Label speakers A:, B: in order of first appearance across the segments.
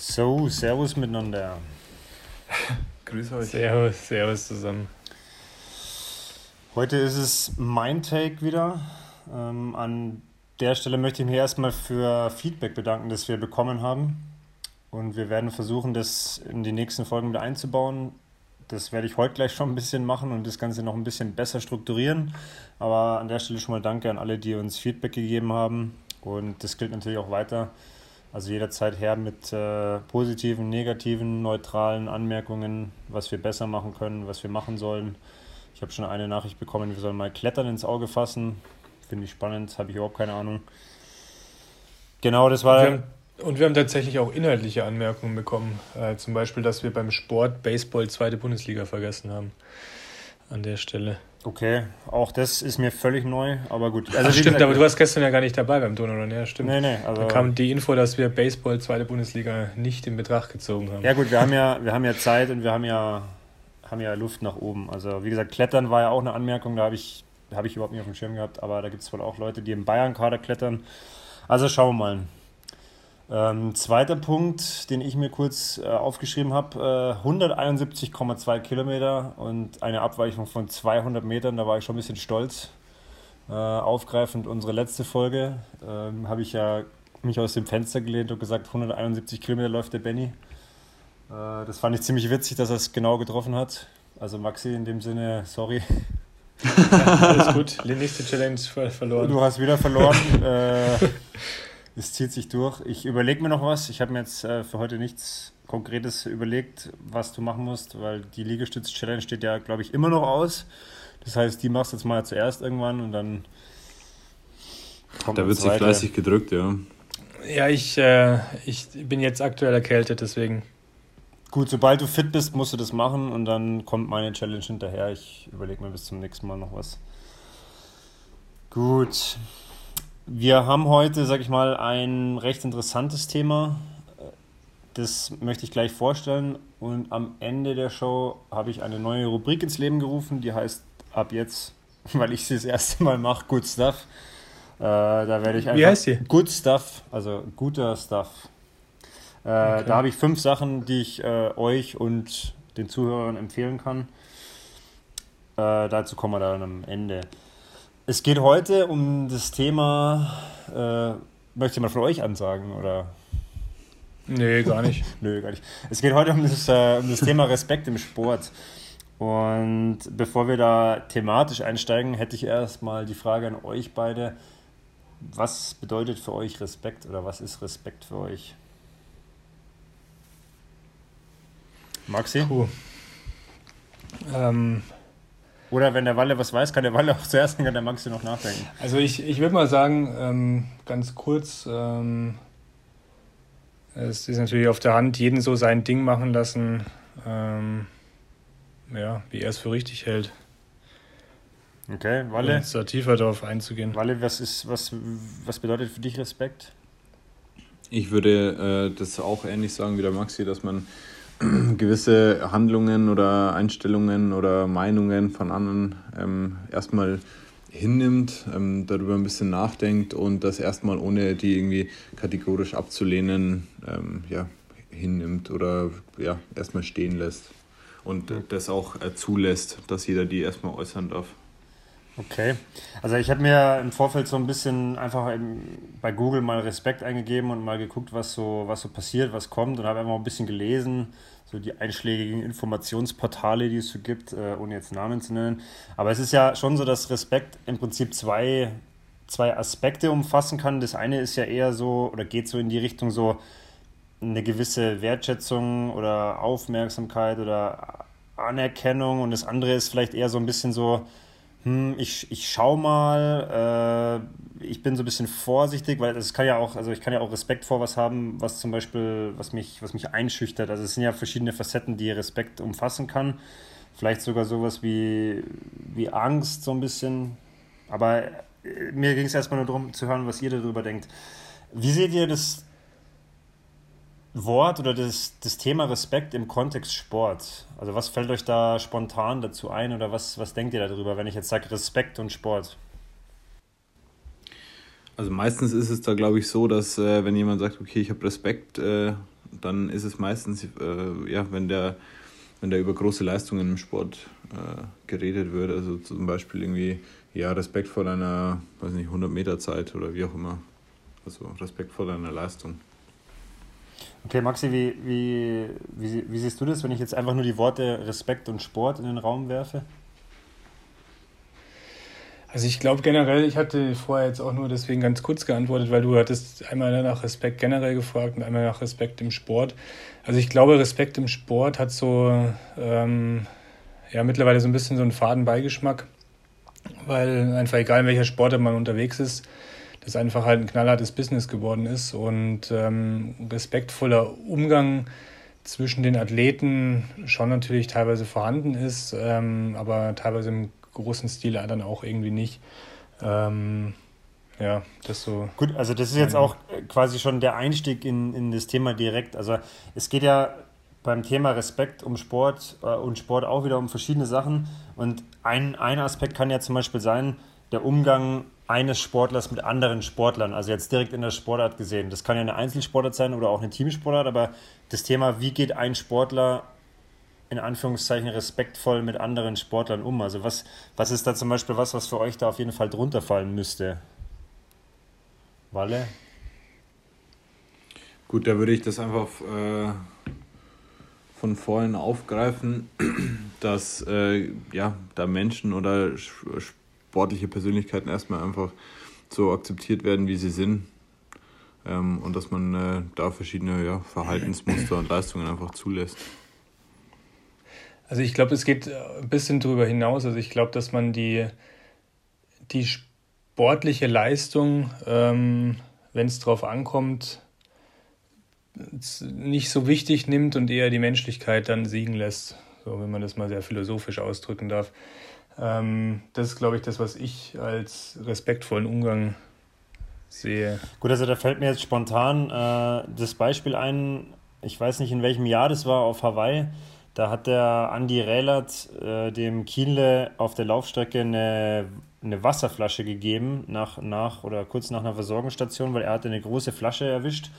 A: So, Servus miteinander.
B: Grüß euch.
C: Servus, Servus zusammen.
A: Heute ist es mein Take wieder. Ähm, an der Stelle möchte ich mich erstmal für Feedback bedanken, das wir bekommen haben. Und wir werden versuchen, das in die nächsten Folgen wieder einzubauen. Das werde ich heute gleich schon ein bisschen machen und das Ganze noch ein bisschen besser strukturieren. Aber an der Stelle schon mal danke an alle, die uns Feedback gegeben haben. Und das gilt natürlich auch weiter. Also jederzeit her mit äh, positiven, negativen, neutralen Anmerkungen, was wir besser machen können, was wir machen sollen. Ich habe schon eine Nachricht bekommen, wir sollen mal Klettern ins Auge fassen. Finde ich spannend, habe ich überhaupt keine Ahnung. Genau, das war.
C: Und wir haben, und wir haben tatsächlich auch inhaltliche Anmerkungen bekommen. Äh, zum Beispiel, dass wir beim Sport Baseball zweite Bundesliga vergessen haben. An der Stelle.
A: Okay, auch das ist mir völlig neu, aber gut.
C: Also Ach, stimmt, aber du warst gestern ja gar nicht dabei beim Donau, ja, stimmt.
A: Nee, nee,
C: also da kam die Info, dass wir Baseball zweite Bundesliga nicht in Betracht gezogen haben.
A: Ja gut, wir haben ja, wir haben ja Zeit und wir haben ja, haben ja Luft nach oben. Also wie gesagt, Klettern war ja auch eine Anmerkung, da habe ich, hab ich überhaupt nicht auf dem Schirm gehabt, aber da gibt es wohl auch Leute, die im Bayern-Kader klettern. Also schauen wir mal. Ähm, zweiter Punkt, den ich mir kurz äh, aufgeschrieben habe, äh, 171,2 Kilometer und eine Abweichung von 200 Metern, da war ich schon ein bisschen stolz. Äh, aufgreifend unsere letzte Folge ähm, habe ich ja mich aus dem Fenster gelehnt und gesagt, 171 Kilometer läuft der Benny. Äh, das fand ich ziemlich witzig, dass er es genau getroffen hat. Also Maxi, in dem Sinne, sorry.
C: ja, alles gut, die nächste Challenge verloren.
A: Du hast wieder verloren. Es zieht sich durch. Ich überlege mir noch was. Ich habe mir jetzt äh, für heute nichts Konkretes überlegt, was du machen musst, weil die Liegestütz-Challenge steht ja, glaube ich, immer noch aus. Das heißt, die machst du jetzt mal zuerst irgendwann und dann.
B: da wird sich fleißig gedrückt, ja.
C: Ja, ich, äh, ich bin jetzt aktuell erkältet, deswegen.
A: Gut, sobald du fit bist, musst du das machen und dann kommt meine Challenge hinterher. Ich überlege mir bis zum nächsten Mal noch was. Gut. Wir haben heute, sag ich mal, ein recht interessantes Thema. Das möchte ich gleich vorstellen. Und am Ende der Show habe ich eine neue Rubrik ins Leben gerufen, die heißt ab jetzt, weil ich sie das erste Mal mache, Good Stuff. Äh, da werde ich einfach.
C: Wie heißt sie?
A: Good Stuff, also guter Stuff. Äh, okay. Da habe ich fünf Sachen, die ich äh, euch und den Zuhörern empfehlen kann. Äh, dazu kommen wir dann am Ende. Es geht heute um das Thema, äh, möchte mal von euch ansagen, oder?
C: Nee, gar nicht.
A: Nö, gar nicht. Es geht heute um das, äh, um das Thema Respekt im Sport. Und bevor wir da thematisch einsteigen, hätte ich erstmal die Frage an euch beide. Was bedeutet für euch Respekt oder was ist Respekt für euch? Maxi?
C: Puh. Ähm,
A: oder wenn der Walle was weiß, kann der Walle auch zuerst, dann kann der Maxi noch nachdenken.
C: Also ich, ich würde mal sagen, ähm, ganz kurz, ähm, es ist natürlich auf der Hand, jeden so sein Ding machen lassen, ähm, ja, wie er es für richtig hält.
A: Okay, Walle. Um
C: jetzt da tiefer darauf einzugehen.
A: Walle, was, ist, was, was bedeutet für dich Respekt?
B: Ich würde äh, das auch ähnlich sagen wie der Maxi, dass man gewisse Handlungen oder Einstellungen oder Meinungen von anderen ähm, erstmal hinnimmt, ähm, darüber ein bisschen nachdenkt und das erstmal ohne die irgendwie kategorisch abzulehnen, ähm, ja, hinnimmt oder ja, erstmal stehen lässt. Und das auch äh, zulässt, dass jeder die erstmal äußern darf.
A: Okay, also ich habe mir im Vorfeld so ein bisschen einfach bei Google mal Respekt eingegeben und mal geguckt, was so, was so passiert, was kommt und habe einfach ein bisschen gelesen, so die einschlägigen Informationsportale, die es so gibt, äh, ohne jetzt Namen zu nennen. Aber es ist ja schon so, dass Respekt im Prinzip zwei, zwei Aspekte umfassen kann. Das eine ist ja eher so oder geht so in die Richtung so eine gewisse Wertschätzung oder Aufmerksamkeit oder Anerkennung und das andere ist vielleicht eher so ein bisschen so, hm, ich, ich schau mal, äh, ich bin so ein bisschen vorsichtig, weil es kann ja auch, also ich kann ja auch Respekt vor was haben, was zum Beispiel, was mich, was mich einschüchtert. Also es sind ja verschiedene Facetten, die Respekt umfassen kann. Vielleicht sogar sowas wie, wie Angst, so ein bisschen. Aber äh, mir ging es erstmal nur darum zu hören, was ihr darüber denkt. Wie seht ihr das Wort oder das, das Thema Respekt im Kontext Sport? Also was fällt euch da spontan dazu ein oder was, was denkt ihr darüber, wenn ich jetzt sage Respekt und Sport?
B: Also meistens ist es da, glaube ich, so, dass äh, wenn jemand sagt, okay, ich habe Respekt äh, dann ist es meistens, äh, ja, wenn der, wenn der über große Leistungen im Sport äh, geredet wird, also zum Beispiel irgendwie, ja, Respekt vor deiner, weiß nicht, 100 Meter Zeit oder wie auch immer. Also Respekt vor deiner Leistung.
A: Okay, Maxi, wie, wie, wie, wie siehst du das, wenn ich jetzt einfach nur die Worte Respekt und Sport in den Raum werfe?
C: Also ich glaube generell, ich hatte vorher jetzt auch nur deswegen ganz kurz geantwortet, weil du hattest einmal nach Respekt generell gefragt und einmal nach Respekt im Sport. Also ich glaube, Respekt im Sport hat so ähm, ja mittlerweile so ein bisschen so einen faden Beigeschmack, weil einfach egal in welcher Sportart man unterwegs ist, das einfach halt ein knallhartes Business geworden ist und ähm, respektvoller Umgang zwischen den Athleten schon natürlich teilweise vorhanden ist, ähm, aber teilweise im großen Stil dann auch irgendwie nicht. Ähm, ja, das so.
A: Gut, also das ist jetzt auch quasi schon der Einstieg in, in das Thema direkt. Also es geht ja beim Thema Respekt um Sport äh, und Sport auch wieder um verschiedene Sachen. Und ein, ein Aspekt kann ja zum Beispiel sein, der Umgang eines Sportlers mit anderen Sportlern, also jetzt direkt in der Sportart gesehen. Das kann ja eine Einzelsportart sein oder auch eine Teamsportart, aber das Thema, wie geht ein Sportler in Anführungszeichen respektvoll mit anderen Sportlern um? Also was, was ist da zum Beispiel was, was für euch da auf jeden Fall drunter fallen müsste? Walle?
B: Gut, da würde ich das einfach äh, von vorhin aufgreifen, dass äh, ja, da Menschen oder sportliche Persönlichkeiten erstmal einfach so akzeptiert werden, wie sie sind. Ähm, und dass man äh, da verschiedene ja, Verhaltensmuster und Leistungen einfach zulässt.
C: Also ich glaube, es geht äh, ein bisschen darüber hinaus. Also ich glaube, dass man die, die sportliche Leistung, ähm, wenn es drauf ankommt, nicht so wichtig nimmt und eher die Menschlichkeit dann siegen lässt. So, wenn man das mal sehr philosophisch ausdrücken darf. Ähm, das ist, glaube ich, das, was ich als respektvollen Umgang sehe.
A: Gut, also da fällt mir jetzt spontan äh, das Beispiel ein, ich weiß nicht in welchem Jahr das war, auf Hawaii da hat der Andi Rählert äh, dem Kienle auf der Laufstrecke eine, eine Wasserflasche gegeben, nach, nach oder kurz nach einer Versorgungsstation, weil er hatte eine große Flasche erwischt.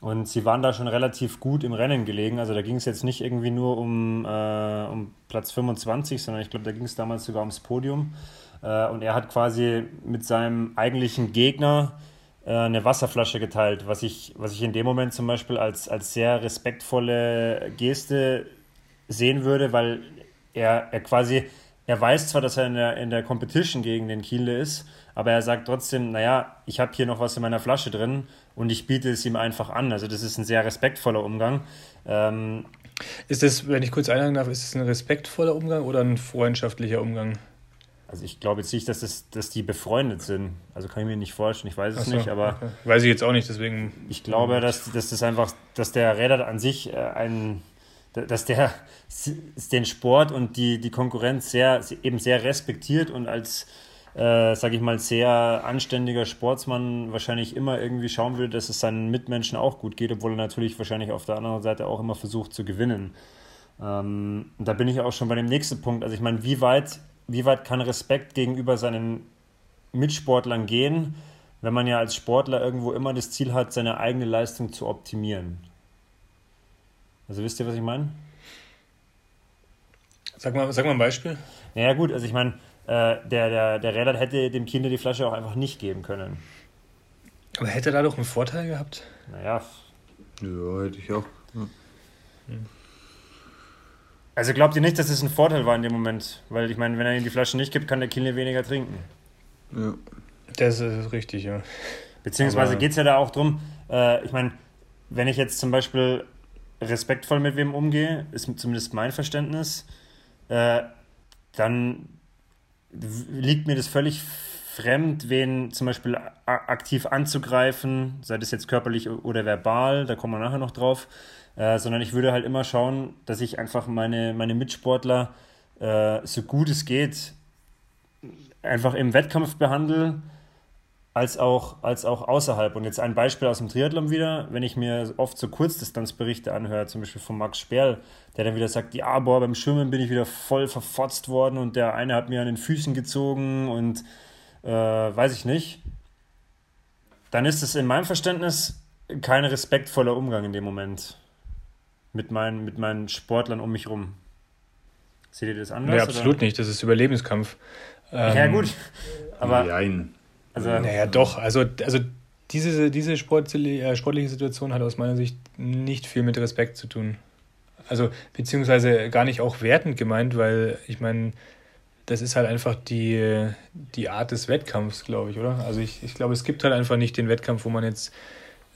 A: Und sie waren da schon relativ gut im Rennen gelegen. Also da ging es jetzt nicht irgendwie nur um, äh, um Platz 25, sondern ich glaube, da ging es damals sogar ums Podium. Äh, und er hat quasi mit seinem eigentlichen Gegner äh, eine Wasserflasche geteilt, was ich, was ich in dem Moment zum Beispiel als, als sehr respektvolle Geste sehen würde, weil er, er quasi, er weiß zwar, dass er in der, in der Competition gegen den Kiele ist, aber er sagt trotzdem, naja, ich habe hier noch was in meiner Flasche drin und ich biete es ihm einfach an. Also das ist ein sehr respektvoller Umgang. Ähm,
C: ist das, wenn ich kurz einhaken darf, ist es ein respektvoller Umgang oder ein freundschaftlicher Umgang?
A: Also ich glaube jetzt nicht, dass, das, dass die befreundet sind. Also kann ich mir nicht vorstellen, ich weiß es so, nicht, aber. Okay.
C: Weiß ich jetzt auch nicht, deswegen.
A: Ich glaube, dass, dass das einfach, dass der Räder an sich äh, ein dass der den Sport und die, die Konkurrenz sehr, eben sehr respektiert und als, äh, sage ich mal, sehr anständiger Sportsmann wahrscheinlich immer irgendwie schauen will, dass es seinen Mitmenschen auch gut geht, obwohl er natürlich wahrscheinlich auf der anderen Seite auch immer versucht zu gewinnen. Ähm, da bin ich auch schon bei dem nächsten Punkt. Also ich meine, wie weit, wie weit kann Respekt gegenüber seinen Mitsportlern gehen, wenn man ja als Sportler irgendwo immer das Ziel hat, seine eigene Leistung zu optimieren? Also wisst ihr, was ich meine?
C: Sag mal, sag mal ein Beispiel.
A: Naja gut, also ich meine, der, der, der Räder hätte dem Kinder die Flasche auch einfach nicht geben können.
C: Aber hätte er da doch einen Vorteil gehabt?
A: Naja.
B: Ja, hätte ich auch. Ja.
A: Also glaubt ihr nicht, dass es ein Vorteil war in dem Moment? Weil ich meine, wenn er ihm die Flasche nicht gibt, kann der Kinder weniger trinken.
C: Ja. Das ist richtig, ja.
A: Beziehungsweise geht es ja da auch darum, äh, ich meine, wenn ich jetzt zum Beispiel respektvoll mit wem umgehe, ist zumindest mein Verständnis, äh, dann liegt mir das völlig fremd, wen zum Beispiel aktiv anzugreifen, sei das jetzt körperlich oder verbal, da kommen wir nachher noch drauf, äh, sondern ich würde halt immer schauen, dass ich einfach meine, meine Mitsportler äh, so gut es geht einfach im Wettkampf behandle als auch, als auch außerhalb. Und jetzt ein Beispiel aus dem Triathlon wieder, wenn ich mir oft so Kurzdistanzberichte anhöre, zum Beispiel von Max Sperl, der dann wieder sagt, ja, boah, beim Schwimmen bin ich wieder voll verfotzt worden und der eine hat mir an den Füßen gezogen und äh, weiß ich nicht. Dann ist es in meinem Verständnis kein respektvoller Umgang in dem Moment. mit meinen, mit meinen Sportlern um mich rum. Seht ihr das anders?
C: Nee, absolut oder? nicht. Das ist Überlebenskampf.
A: Ähm, ja, gut. Aber. Nein.
C: Also, naja, doch. Also, also diese, diese sportliche, äh, sportliche Situation hat aus meiner Sicht nicht viel mit Respekt zu tun. Also, beziehungsweise gar nicht auch wertend gemeint, weil ich meine, das ist halt einfach die, die Art des Wettkampfs, glaube ich, oder? Also, ich, ich glaube, es gibt halt einfach nicht den Wettkampf, wo man jetzt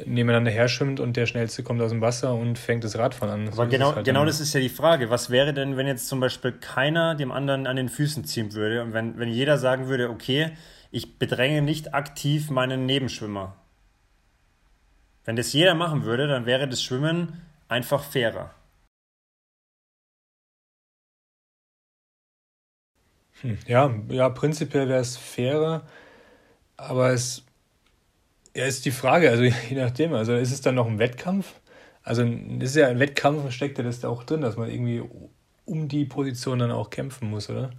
C: nebeneinander herschwimmt und der Schnellste kommt aus dem Wasser und fängt das Radfahren an.
A: Aber so genau, halt genau das ist ja die Frage. Was wäre denn, wenn jetzt zum Beispiel keiner dem anderen an den Füßen ziehen würde und wenn, wenn jeder sagen würde, okay, ich bedränge nicht aktiv meinen Nebenschwimmer. Wenn das jeder machen würde, dann wäre das Schwimmen einfach fairer.
C: Hm, ja, ja, prinzipiell wäre es fairer, aber es ja, ist die Frage, also je nachdem, also ist es dann noch ein Wettkampf? Also ist ja ein Wettkampf, steckt ja das da auch drin, dass man irgendwie um die Position dann auch kämpfen muss, oder?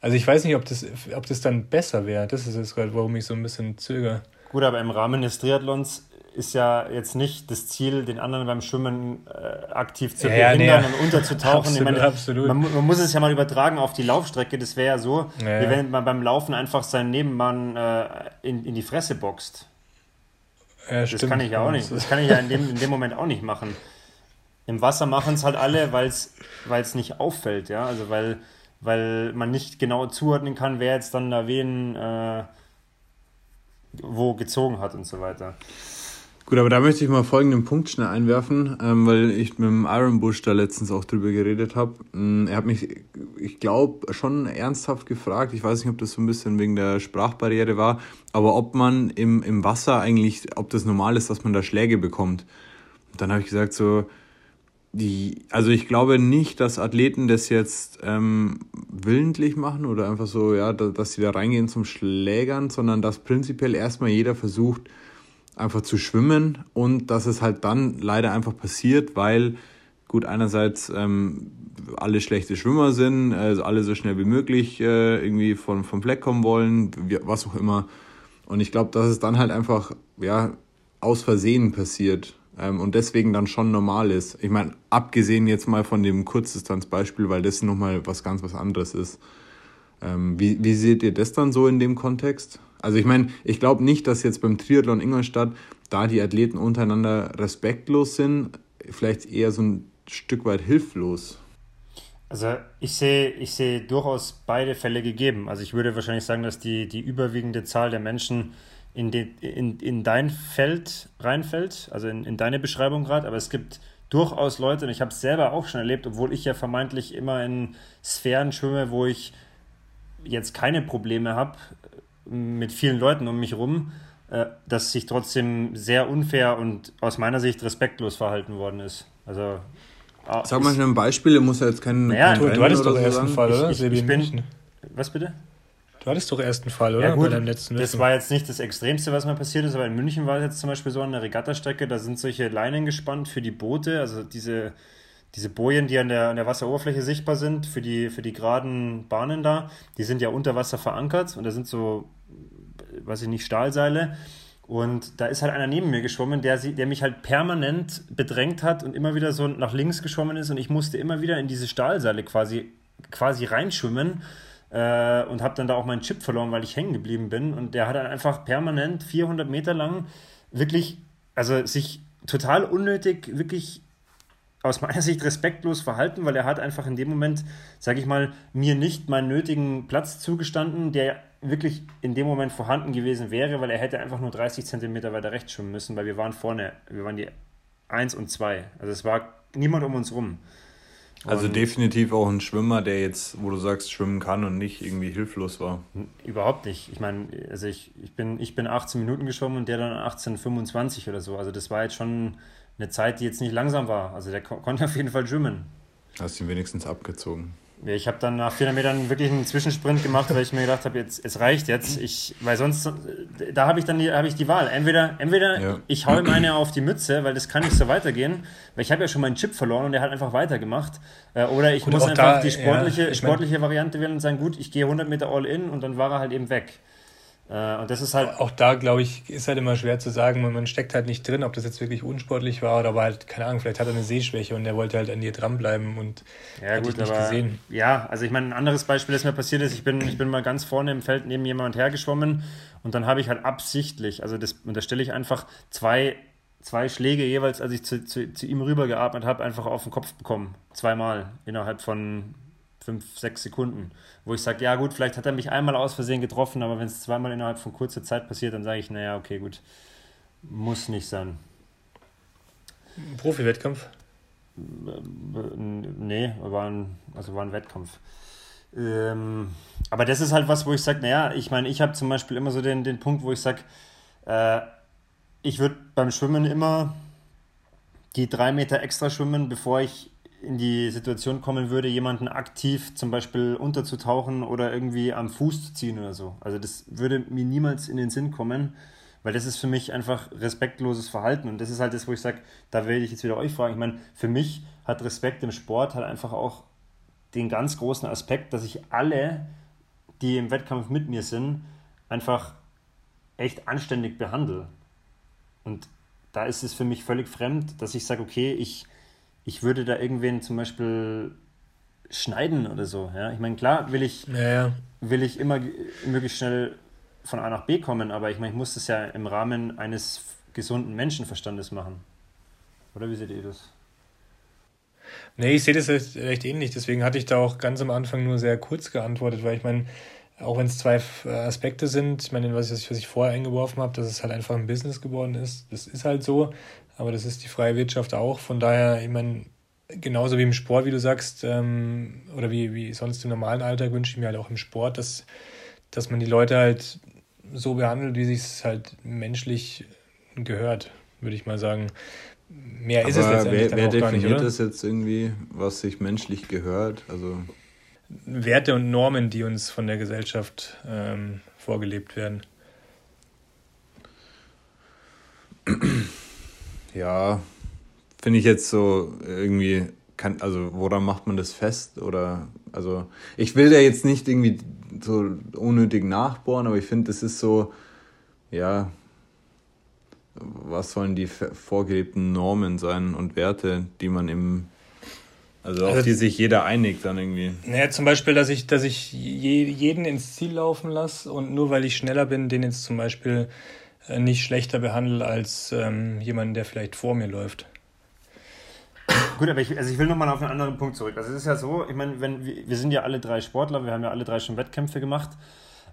C: Also ich weiß nicht, ob das, ob das dann besser wäre. Das ist es gerade, warum ich so ein bisschen zögere.
A: Gut, aber im Rahmen des Triathlons ist ja jetzt nicht das Ziel, den anderen beim Schwimmen äh, aktiv zu ja, behindern ja, nee. und unterzutauchen. absolut, meine, absolut. Man, man, muss es ja mal übertragen auf die Laufstrecke. Das wäre ja so, ja, wie wenn man beim Laufen einfach seinen Nebenmann äh, in, in die Fresse boxt. das stimmt. kann ich ja auch nicht. Das kann ich ja in dem, in dem Moment auch nicht machen. Im Wasser machen es halt alle, weil es nicht auffällt, ja. Also weil, weil man nicht genau zuordnen kann, wer jetzt dann da wen äh, wo gezogen hat und so weiter.
B: Gut, aber da möchte ich mal folgenden Punkt schnell einwerfen, ähm, weil ich mit dem Iron Bush da letztens auch drüber geredet habe. Mm, er hat mich, ich glaube, schon ernsthaft gefragt, ich weiß nicht, ob das so ein bisschen wegen der Sprachbarriere war, aber ob man im, im Wasser eigentlich, ob das normal ist, dass man da Schläge bekommt. Und dann habe ich gesagt, so, die, also ich glaube nicht, dass Athleten das jetzt ähm, willentlich machen oder einfach so, ja, dass sie da reingehen zum Schlägern, sondern dass prinzipiell erstmal jeder versucht, einfach zu schwimmen und dass es halt dann leider einfach passiert, weil gut einerseits ähm, alle schlechte Schwimmer sind, also alle so schnell wie möglich äh, irgendwie vom, vom Fleck kommen wollen, was auch immer. Und ich glaube, dass es dann halt einfach ja aus Versehen passiert ähm, und deswegen dann schon normal ist. Ich meine, abgesehen jetzt mal von dem Kurzdistanzbeispiel, weil das nochmal was ganz was anderes ist. Ähm, wie, wie seht ihr das dann so in dem Kontext? Also ich meine, ich glaube nicht, dass jetzt beim Triathlon Ingolstadt da die Athleten untereinander respektlos sind, vielleicht eher so ein Stück weit hilflos.
A: Also ich sehe, ich sehe durchaus beide Fälle gegeben. Also ich würde wahrscheinlich sagen, dass die, die überwiegende Zahl der Menschen in, de, in, in dein Feld reinfällt, also in, in deine Beschreibung gerade, aber es gibt durchaus Leute, und ich habe es selber auch schon erlebt, obwohl ich ja vermeintlich immer in Sphären schwimme, wo ich jetzt keine Probleme habe, mit vielen Leuten um mich rum, äh, dass sich trotzdem sehr unfair und aus meiner Sicht respektlos verhalten worden ist. Also
B: Sag mal ein Beispiel, muss ja jetzt kein. Naja, du, du hattest doch so ersten Fall,
A: oder? Ich, ich, ich bin, was bitte?
C: Du hattest doch ersten Fall, oder? Ja,
A: gut, Bei deinem letzten das war jetzt nicht das Extremste, was mal passiert ist, aber in München war es jetzt zum Beispiel so an der Regattastrecke, da sind solche Leinen gespannt für die Boote, also diese, diese Bojen, die an der, an der Wasseroberfläche sichtbar sind, für die, für die geraden Bahnen da, die sind ja unter Wasser verankert und da sind so weiß ich nicht, Stahlseile. Und da ist halt einer neben mir geschwommen, der, der mich halt permanent bedrängt hat und immer wieder so nach links geschwommen ist. Und ich musste immer wieder in diese Stahlseile quasi, quasi reinschwimmen äh, und habe dann da auch meinen Chip verloren, weil ich hängen geblieben bin. Und der hat dann einfach permanent 400 Meter lang wirklich, also sich total unnötig, wirklich aus meiner Sicht respektlos verhalten, weil er hat einfach in dem Moment, sage ich mal, mir nicht meinen nötigen Platz zugestanden, der wirklich in dem Moment vorhanden gewesen wäre, weil er hätte einfach nur 30 Zentimeter weiter rechts schwimmen müssen, weil wir waren vorne, wir waren die 1 und 2. Also es war niemand um uns rum.
B: Also und definitiv auch ein Schwimmer, der jetzt, wo du sagst, schwimmen kann und nicht irgendwie hilflos war.
A: Überhaupt nicht. Ich meine, also ich, ich, bin, ich bin 18 Minuten geschwommen und der dann 18,25 oder so. Also das war jetzt schon eine Zeit, die jetzt nicht langsam war. Also der konnte auf jeden Fall schwimmen.
B: Hast ihn wenigstens abgezogen.
A: Ich habe dann nach 400 Metern wirklich einen Zwischensprint gemacht, weil ich mir gedacht habe, jetzt es reicht jetzt. Ich, weil sonst, da habe ich dann die, hab ich die Wahl. Entweder, entweder ja. ich hau ihm eine auf die Mütze, weil das kann nicht so weitergehen, weil ich habe ja schon meinen Chip verloren und der hat einfach weitergemacht. Äh, oder ich gut, muss einfach da, die sportliche, ja, sportliche Variante wählen und sagen, gut, ich gehe 100 Meter all in und dann war er halt eben weg. Äh, und das ist halt.
C: Auch da, glaube ich, ist halt immer schwer zu sagen, man steckt halt nicht drin, ob das jetzt wirklich unsportlich war oder aber halt, keine Ahnung, vielleicht hat er eine Sehschwäche und er wollte halt an dir dranbleiben und
A: ja, hat gut, nicht aber, gesehen. Ja, also ich meine, ein anderes Beispiel, das mir passiert ist, ich bin, ich bin mal ganz vorne im Feld neben jemand hergeschwommen und dann habe ich halt absichtlich, also das unterstelle ich einfach zwei, zwei Schläge jeweils, als ich zu, zu, zu ihm rüber geatmet habe, einfach auf den Kopf bekommen. Zweimal innerhalb von fünf, sechs Sekunden, wo ich sage, ja gut, vielleicht hat er mich einmal aus Versehen getroffen, aber wenn es zweimal innerhalb von kurzer Zeit passiert, dann sage ich, naja, okay, gut, muss nicht sein.
C: Profi-Wettkampf?
A: Nee, war ein, also war ein Wettkampf. Ähm, aber das ist halt was, wo ich sage, naja, ich meine, ich habe zum Beispiel immer so den, den Punkt, wo ich sage, äh, ich würde beim Schwimmen immer die drei Meter extra schwimmen, bevor ich in die Situation kommen würde, jemanden aktiv zum Beispiel unterzutauchen oder irgendwie am Fuß zu ziehen oder so. Also das würde mir niemals in den Sinn kommen, weil das ist für mich einfach respektloses Verhalten. Und das ist halt das, wo ich sage, da werde ich jetzt wieder euch fragen. Ich meine, für mich hat Respekt im Sport halt einfach auch den ganz großen Aspekt, dass ich alle, die im Wettkampf mit mir sind, einfach echt anständig behandle. Und da ist es für mich völlig fremd, dass ich sage, okay, ich ich würde da irgendwen zum Beispiel schneiden oder so. Ja? Ich meine, klar will ich, ja, ja. will ich immer möglichst schnell von A nach B kommen, aber ich meine, ich muss das ja im Rahmen eines gesunden Menschenverstandes machen. Oder wie seht ihr das?
C: Nee, ich sehe das recht ähnlich. Deswegen hatte ich da auch ganz am Anfang nur sehr kurz geantwortet, weil ich meine, auch wenn es zwei Aspekte sind, ich meine, was ich, was ich vorher eingeworfen habe, dass es halt einfach ein Business geworden ist, das ist halt so. Aber das ist die freie Wirtschaft auch. Von daher, ich meine, genauso wie im Sport, wie du sagst, ähm, oder wie, wie sonst im normalen Alltag wünsche ich mir halt auch im Sport, dass, dass man die Leute halt so behandelt, wie sich es halt menschlich gehört, würde ich mal sagen. Mehr Aber ist es letztendlich wer, wer
B: definiert nicht, oder? das jetzt irgendwie, was sich menschlich gehört? Also
C: Werte und Normen, die uns von der Gesellschaft ähm, vorgelebt werden.
B: Ja, finde ich jetzt so irgendwie, kann, also woran macht man das fest? Oder, also ich will da jetzt nicht irgendwie so unnötig nachbohren, aber ich finde, das ist so, ja, was sollen die vorgelebten Normen sein und Werte, die man im, also auf also, die sich jeder einigt dann irgendwie.
C: Naja, zum Beispiel, dass ich, dass ich jeden ins Ziel laufen lasse und nur weil ich schneller bin, den jetzt zum Beispiel nicht schlechter behandle als ähm, jemanden, der vielleicht vor mir läuft.
A: Gut, aber ich, also ich will nochmal auf einen anderen Punkt zurück. Also es ist ja so, ich meine, wenn wir, sind ja alle drei Sportler, wir haben ja alle drei schon Wettkämpfe gemacht.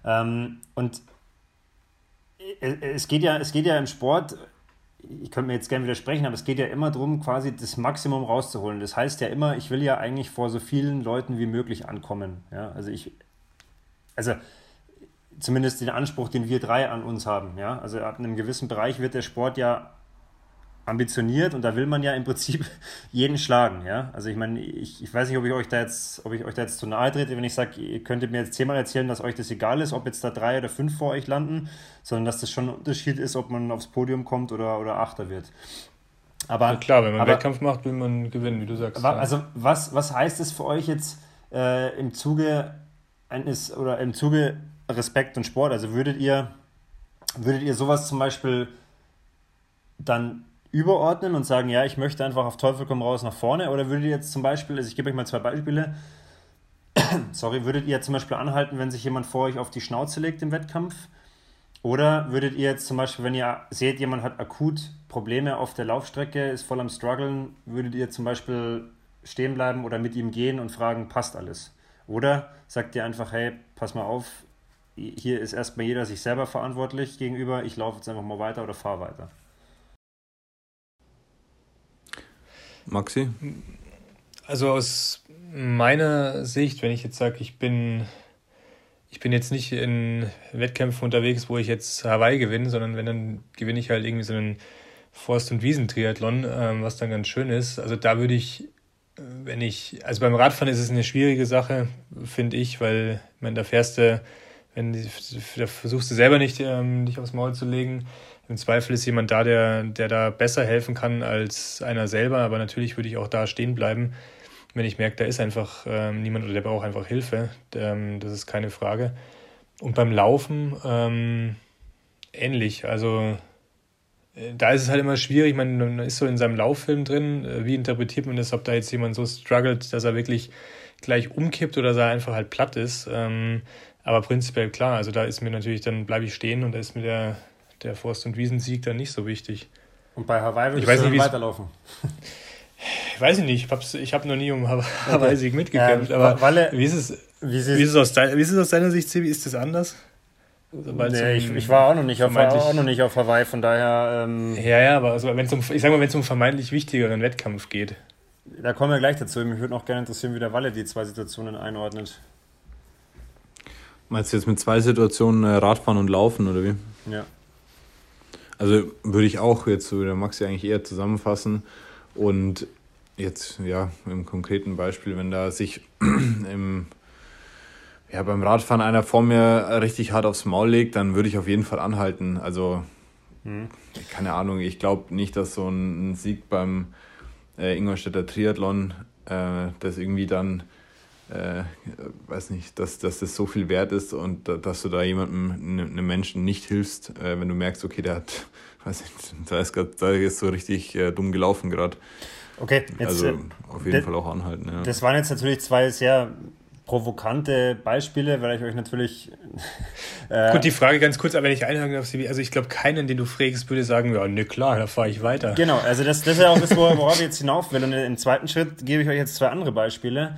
A: Ähm, und es geht ja, es geht ja im Sport, ich könnte mir jetzt gerne widersprechen, aber es geht ja immer darum, quasi das Maximum rauszuholen. Das heißt ja immer, ich will ja eigentlich vor so vielen Leuten wie möglich ankommen. Ja, also ich, also zumindest den Anspruch, den wir drei an uns haben. Ja? Also ab einem gewissen Bereich wird der Sport ja ambitioniert und da will man ja im Prinzip jeden schlagen. Ja? Also ich meine, ich, ich weiß nicht, ob ich euch da jetzt, ob ich euch da jetzt zu nahe trete, wenn ich sage, ihr könntet mir jetzt zehnmal erzählen, dass euch das egal ist, ob jetzt da drei oder fünf vor euch landen, sondern dass das schon ein Unterschied ist, ob man aufs Podium kommt oder, oder Achter wird.
C: Aber ja klar, wenn man aber, Wettkampf macht, will man gewinnen, wie du sagst.
A: Aber, ja. Also was, was heißt es für euch jetzt äh, im Zuge eines oder im Zuge Respekt und Sport. Also würdet ihr, würdet ihr sowas zum Beispiel dann überordnen und sagen, ja, ich möchte einfach auf Teufel komm raus nach vorne? Oder würdet ihr jetzt zum Beispiel, also ich gebe euch mal zwei Beispiele, sorry, würdet ihr zum Beispiel anhalten, wenn sich jemand vor euch auf die Schnauze legt im Wettkampf? Oder würdet ihr jetzt zum Beispiel, wenn ihr seht, jemand hat akut Probleme auf der Laufstrecke, ist voll am Struggeln, würdet ihr zum Beispiel stehen bleiben oder mit ihm gehen und fragen, passt alles? Oder sagt ihr einfach, hey, pass mal auf, hier ist erstmal jeder sich selber verantwortlich gegenüber, ich laufe jetzt einfach mal weiter oder fahre weiter.
B: Maxi?
C: Also aus meiner Sicht, wenn ich jetzt sage, ich bin, ich bin jetzt nicht in Wettkämpfen unterwegs, wo ich jetzt Hawaii gewinne, sondern wenn, dann gewinne ich halt irgendwie so einen Forst- und Wiesentriathlon, ähm, was dann ganz schön ist. Also da würde ich, wenn ich, also beim Radfahren ist es eine schwierige Sache, finde ich, weil man da fährst du wenn da versuchst du selber nicht, ähm, dich aufs Maul zu legen. Im Zweifel ist jemand da, der, der da besser helfen kann als einer selber, aber natürlich würde ich auch da stehen bleiben, wenn ich merke, da ist einfach ähm, niemand oder der braucht einfach Hilfe. Ähm, das ist keine Frage. und beim Laufen ähm, ähnlich. Also äh, da ist es halt immer schwierig, man, man ist so in seinem Lauffilm drin, äh, wie interpretiert man das, ob da jetzt jemand so struggelt, dass er wirklich gleich umkippt oder dass er einfach halt platt ist. Ähm, aber prinzipiell klar, also da ist mir natürlich, dann bleibe ich stehen und da ist mir der, der Forst- und Wiesensieg dann nicht so wichtig. Und bei Hawaii würdest ich weiß nicht, weiterlaufen? Ich weiß nicht, ich habe ich hab noch nie um Hawaii-Sieg okay. mitgekämpft, ähm, aber Walle, wie, ist es, wie, ist es aus deiner, wie ist es aus deiner Sicht, Sebi? Ist das anders?
A: Sobald nee, ich, ich, war auch noch nicht auf, auch noch nicht auf Hawaii, von daher. Ähm,
C: ja, ja, aber also, wenn's um, ich sag mal, wenn es um vermeintlich wichtigeren Wettkampf geht.
A: Da kommen wir gleich dazu. Mich würde noch gerne interessieren, wie der Walle die zwei Situationen einordnet.
B: Meinst du jetzt mit zwei Situationen äh, Radfahren und Laufen oder wie? Ja. Also würde ich auch jetzt so der Maxi eigentlich eher zusammenfassen. Und jetzt, ja, im konkreten Beispiel, wenn da sich im, ja, beim Radfahren einer vor mir richtig hart aufs Maul legt, dann würde ich auf jeden Fall anhalten. Also, mhm. keine Ahnung, ich glaube nicht, dass so ein Sieg beim äh, Ingolstädter Triathlon äh, das irgendwie dann äh, weiß nicht, dass, dass das so viel wert ist und dass du da jemandem, einem ne Menschen nicht hilfst, äh, wenn du merkst, okay, der hat, weiß nicht, da ist, grad, da ist so richtig äh, dumm gelaufen gerade. Okay, jetzt. Also
A: äh, auf jeden Fall auch anhalten. Ja. Das waren jetzt natürlich zwei sehr provokante Beispiele, weil ich euch natürlich.
C: Äh Gut, die Frage ganz kurz, aber wenn ich einhaken darf, also ich glaube, keinen, den du fragst, würde sagen, ja, ne, klar, da fahre ich weiter.
A: Genau, also das, das ist ja auch das, worauf ich jetzt hinauf will. Und im zweiten Schritt gebe ich euch jetzt zwei andere Beispiele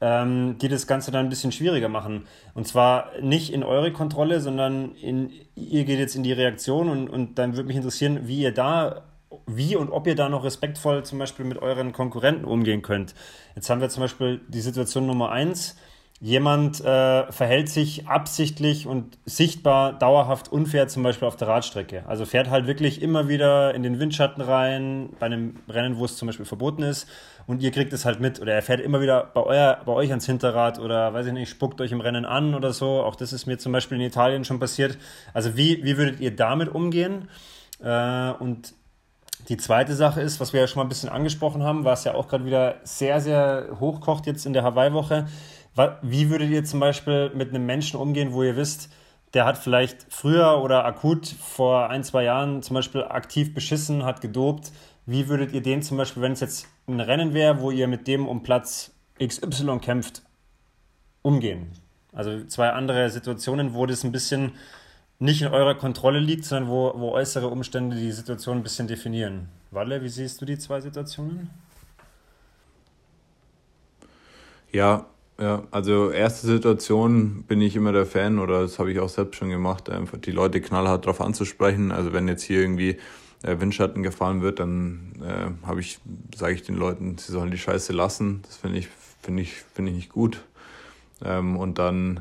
A: ähm, die das Ganze dann ein bisschen schwieriger machen. Und zwar nicht in eure Kontrolle, sondern in, ihr geht jetzt in die Reaktion und, und dann würde mich interessieren, wie ihr da, wie und ob ihr da noch respektvoll zum Beispiel mit euren Konkurrenten umgehen könnt. Jetzt haben wir zum Beispiel die Situation Nummer eins. Jemand äh, verhält sich absichtlich und sichtbar dauerhaft unfair, zum Beispiel auf der Radstrecke. Also fährt halt wirklich immer wieder in den Windschatten rein, bei einem Rennen, wo es zum Beispiel verboten ist und ihr kriegt es halt mit oder er fährt immer wieder bei, euer, bei euch ans Hinterrad oder weiß ich nicht, spuckt euch im Rennen an oder so. Auch das ist mir zum Beispiel in Italien schon passiert. Also wie, wie würdet ihr damit umgehen? Äh, und die zweite Sache ist, was wir ja schon mal ein bisschen angesprochen haben, was ja auch gerade wieder sehr, sehr hochkocht jetzt in der Hawaii-Woche. Wie würdet ihr zum Beispiel mit einem Menschen umgehen, wo ihr wisst, der hat vielleicht früher oder akut vor ein, zwei Jahren zum Beispiel aktiv beschissen, hat gedopt. Wie würdet ihr den zum Beispiel, wenn es jetzt ein Rennen wäre, wo ihr mit dem um Platz XY kämpft, umgehen? Also zwei andere Situationen, wo das ein bisschen nicht in eurer Kontrolle liegt, sondern wo, wo äußere Umstände die Situation ein bisschen definieren. Walle, wie siehst du die zwei Situationen?
B: Ja, ja, also erste Situation bin ich immer der Fan oder das habe ich auch selbst schon gemacht, einfach die Leute knallhart drauf anzusprechen. Also wenn jetzt hier irgendwie äh, Windschatten gefahren wird, dann äh, habe ich, sage ich den Leuten, sie sollen die Scheiße lassen. Das finde ich, finde ich, finde ich nicht gut. Ähm, und dann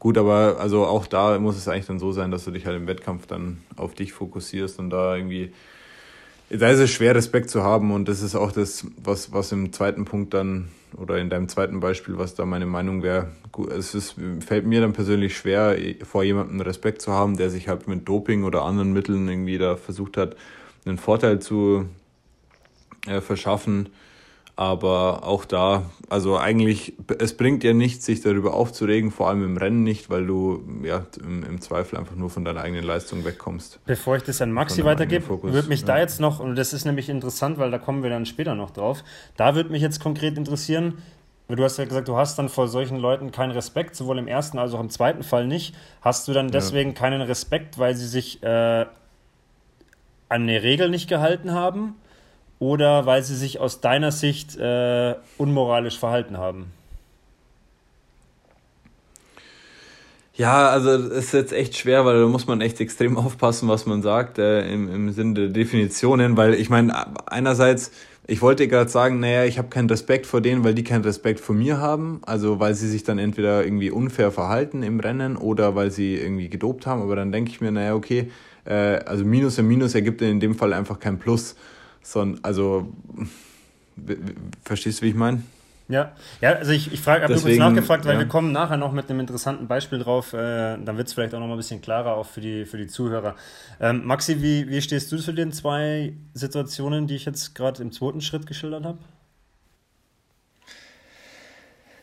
B: gut, aber also auch da muss es eigentlich dann so sein, dass du dich halt im Wettkampf dann auf dich fokussierst und da irgendwie da ist es schwer, Respekt zu haben und das ist auch das, was, was im zweiten Punkt dann oder in deinem zweiten Beispiel, was da meine Meinung wäre. Es ist, fällt mir dann persönlich schwer, vor jemandem Respekt zu haben, der sich halt mit Doping oder anderen Mitteln irgendwie da versucht hat, einen Vorteil zu äh, verschaffen. Aber auch da, also eigentlich, es bringt ja nichts, sich darüber aufzuregen, vor allem im Rennen nicht, weil du ja im, im Zweifel einfach nur von deiner eigenen Leistung wegkommst.
A: Bevor ich das an Maxi weitergebe, würde mich ja. da jetzt noch, und das ist nämlich interessant, weil da kommen wir dann später noch drauf, da würde mich jetzt konkret interessieren, weil du hast ja gesagt, du hast dann vor solchen Leuten keinen Respekt, sowohl im ersten als auch im zweiten Fall nicht. Hast du dann deswegen ja. keinen Respekt, weil sie sich äh, an eine Regel nicht gehalten haben? Oder weil sie sich aus deiner Sicht äh, unmoralisch verhalten haben?
B: Ja, also es ist jetzt echt schwer, weil da muss man echt extrem aufpassen, was man sagt äh, im, im Sinne der Definitionen, weil ich meine, einerseits, ich wollte gerade sagen, naja, ich habe keinen Respekt vor denen, weil die keinen Respekt vor mir haben, also weil sie sich dann entweder irgendwie unfair verhalten im Rennen oder weil sie irgendwie gedopt haben, aber dann denke ich mir, naja, okay, äh, also Minus und Minus ergibt in dem Fall einfach kein Plus sondern also verstehst du, wie ich meine?
A: Ja, ja, also ich, ich frage, habe kurz nachgefragt, weil ja. wir kommen nachher noch mit einem interessanten Beispiel drauf. Äh, dann wird es vielleicht auch noch mal ein bisschen klarer, auch für die, für die Zuhörer. Ähm, Maxi, wie, wie stehst du zu den zwei Situationen, die ich jetzt gerade im zweiten Schritt geschildert habe?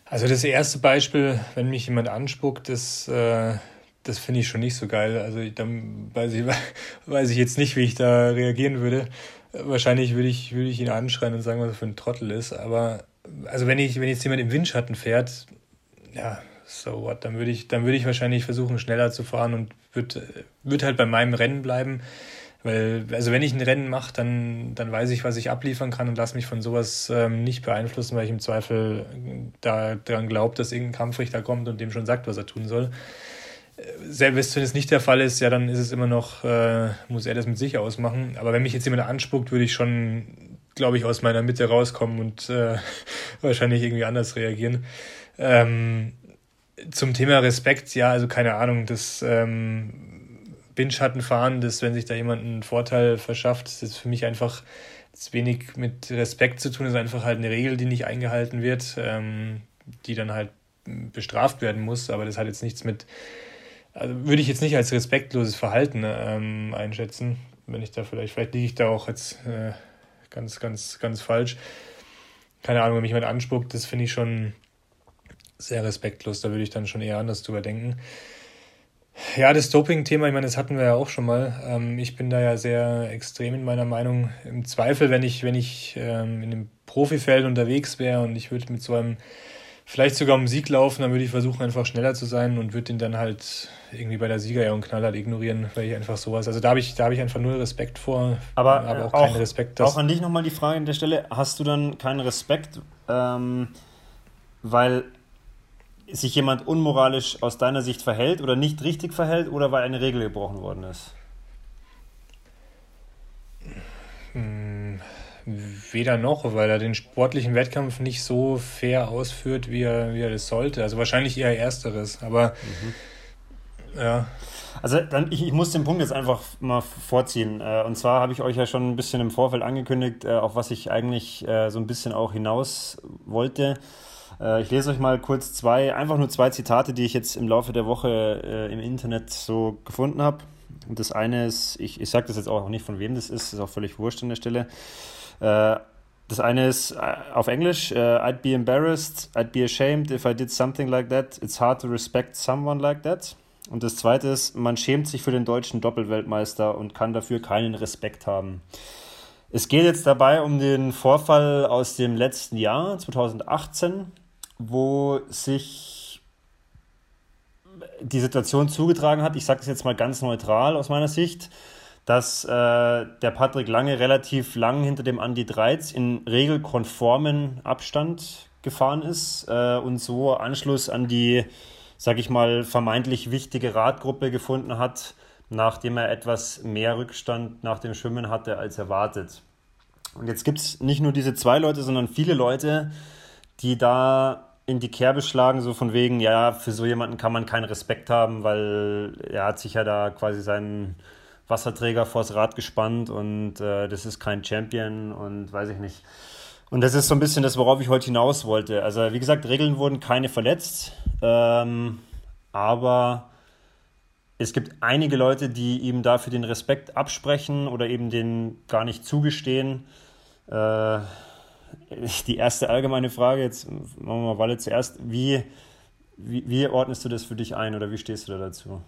C: Also das erste Beispiel, wenn mich jemand anspuckt, das, äh, das finde ich schon nicht so geil. Also dann weiß ich, weiß ich jetzt nicht, wie ich da reagieren würde. Wahrscheinlich würde ich, würde ich ihn anschreien und sagen, was er für ein Trottel ist. Aber also wenn ich, wenn jetzt jemand im Windschatten fährt, ja, so what, dann würde ich, dann würde ich wahrscheinlich versuchen, schneller zu fahren und würde würd halt bei meinem Rennen bleiben. Weil, also wenn ich ein Rennen mache, dann, dann weiß ich, was ich abliefern kann und lasse mich von sowas ähm, nicht beeinflussen, weil ich im Zweifel daran glaube, dass irgendein Kampfrichter kommt und dem schon sagt, was er tun soll. Selbst wenn es nicht der Fall ist, ja, dann ist es immer noch, äh, muss er das mit sich ausmachen. Aber wenn mich jetzt jemand anspuckt, würde ich schon, glaube ich, aus meiner Mitte rauskommen und äh, wahrscheinlich irgendwie anders reagieren. Ähm, zum Thema Respekt, ja, also keine Ahnung, das ähm, Bindschattenfahren, das, wenn sich da jemand einen Vorteil verschafft, das ist für mich einfach das wenig mit Respekt zu tun, das ist einfach halt eine Regel, die nicht eingehalten wird, ähm, die dann halt bestraft werden muss, aber das hat jetzt nichts mit, also würde ich jetzt nicht als respektloses Verhalten ähm, einschätzen, wenn ich da vielleicht, vielleicht liege ich da auch jetzt äh, ganz, ganz, ganz falsch. Keine Ahnung, wenn mich jemand anspuckt, das finde ich schon sehr respektlos, da würde ich dann schon eher anders drüber denken. Ja, das Doping-Thema, ich meine, das hatten wir ja auch schon mal. Ähm, ich bin da ja sehr extrem in meiner Meinung. Im Zweifel, wenn ich, wenn ich ähm, in einem Profifeld unterwegs wäre und ich würde mit so einem vielleicht sogar um Sieg laufen, dann würde ich versuchen, einfach schneller zu sein und würde ihn dann halt irgendwie bei der Siegerehrung knallhart ignorieren, weil ich einfach sowas. Also da habe ich, da habe ich einfach null Respekt vor,
A: aber, aber auch, auch keinen Respekt. Dass auch an dich nochmal die Frage an der Stelle: Hast du dann keinen Respekt, ähm, weil sich jemand unmoralisch aus deiner Sicht verhält oder nicht richtig verhält oder weil eine Regel gebrochen worden ist?
C: Hm, weder noch, weil er den sportlichen Wettkampf nicht so fair ausführt, wie er, wie er das sollte. Also wahrscheinlich eher ersteres, aber mhm. ja.
A: Also dann, ich, ich muss den Punkt jetzt einfach mal vorziehen. Äh, und zwar habe ich euch ja schon ein bisschen im Vorfeld angekündigt, äh, auf was ich eigentlich äh, so ein bisschen auch hinaus wollte. Ich lese euch mal kurz zwei, einfach nur zwei Zitate, die ich jetzt im Laufe der Woche im Internet so gefunden habe. Und das eine ist, ich, ich sage das jetzt auch nicht, von wem das ist, ist auch völlig wurscht an der Stelle. Äh, das eine ist äh, auf Englisch, uh, I'd be embarrassed, I'd be ashamed if I did something like that. It's hard to respect someone like that. Und das zweite ist, man schämt sich für den deutschen Doppelweltmeister und kann dafür keinen Respekt haben. Es geht jetzt dabei um den Vorfall aus dem letzten Jahr, 2018 wo sich die Situation zugetragen hat, ich sage das jetzt mal ganz neutral aus meiner Sicht, dass äh, der Patrick Lange relativ lang hinter dem Andi Dreiz in regelkonformen Abstand gefahren ist äh, und so Anschluss an die, sag ich mal, vermeintlich wichtige Radgruppe gefunden hat, nachdem er etwas mehr Rückstand nach dem Schwimmen hatte als erwartet. Und jetzt gibt es nicht nur diese zwei Leute, sondern viele Leute, die da in die Kerbe schlagen, so von wegen, ja, für so jemanden kann man keinen Respekt haben, weil er hat sich ja da quasi seinen Wasserträger vors Rad gespannt und äh, das ist kein Champion und weiß ich nicht. Und das ist so ein bisschen das, worauf ich heute hinaus wollte. Also wie gesagt, Regeln wurden keine verletzt, ähm, aber es gibt einige Leute, die ihm dafür den Respekt absprechen oder eben den gar nicht zugestehen. Äh, die erste allgemeine Frage, jetzt machen wir mal Walle zuerst. Wie, wie, wie ordnest du das für dich ein oder wie stehst du da dazu?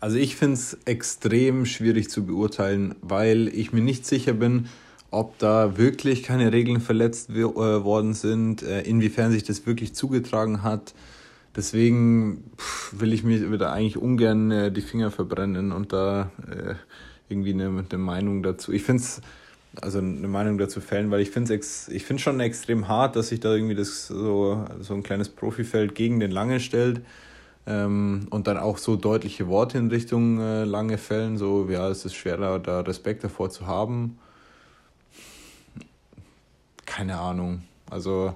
B: Also ich finde es extrem schwierig zu beurteilen, weil ich mir nicht sicher bin, ob da wirklich keine Regeln verletzt äh, worden sind, äh, inwiefern sich das wirklich zugetragen hat. Deswegen will ich mir wieder eigentlich ungern äh, die Finger verbrennen und da irgendwie eine, eine Meinung dazu. Ich finde es also eine Meinung dazu fällen, weil ich finde es ich finde schon extrem hart, dass sich da irgendwie das so, so ein kleines Profifeld gegen den Lange stellt ähm, und dann auch so deutliche Worte in Richtung äh, Lange fällen, so ja, es ist schwerer, da Respekt davor zu haben. Keine Ahnung. Also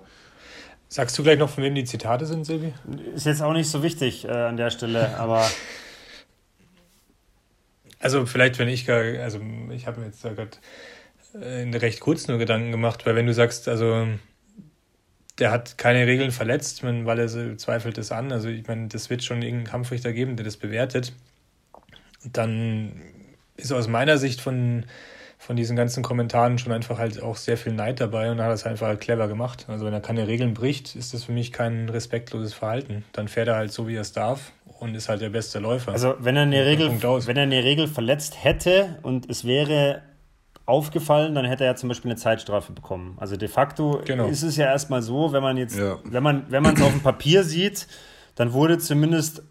C: Sagst du gleich noch, von wem die Zitate sind, Silvi?
A: Ist jetzt auch nicht so wichtig äh, an der Stelle, aber.
C: Also vielleicht, wenn ich gar, also ich habe mir jetzt da gerade in recht kurz nur Gedanken gemacht, weil wenn du sagst, also der hat keine Regeln verletzt, weil er zweifelt es an. Also ich meine, das wird schon irgendeinen Kampfrichter geben, der das bewertet. Dann ist aus meiner Sicht von, von diesen ganzen Kommentaren schon einfach halt auch sehr viel Neid dabei und hat das einfach halt clever gemacht. Also wenn er keine Regeln bricht, ist das für mich kein respektloses Verhalten. Dann fährt er halt so, wie er es darf und ist halt der beste Läufer.
A: Also wenn er eine Regel, wenn er eine Regel verletzt hätte und es wäre aufgefallen, dann hätte er ja zum Beispiel eine Zeitstrafe bekommen. Also de facto genau. ist es ja erstmal so, wenn man jetzt, ja. wenn man, wenn man es auf dem Papier sieht, dann wurde zumindest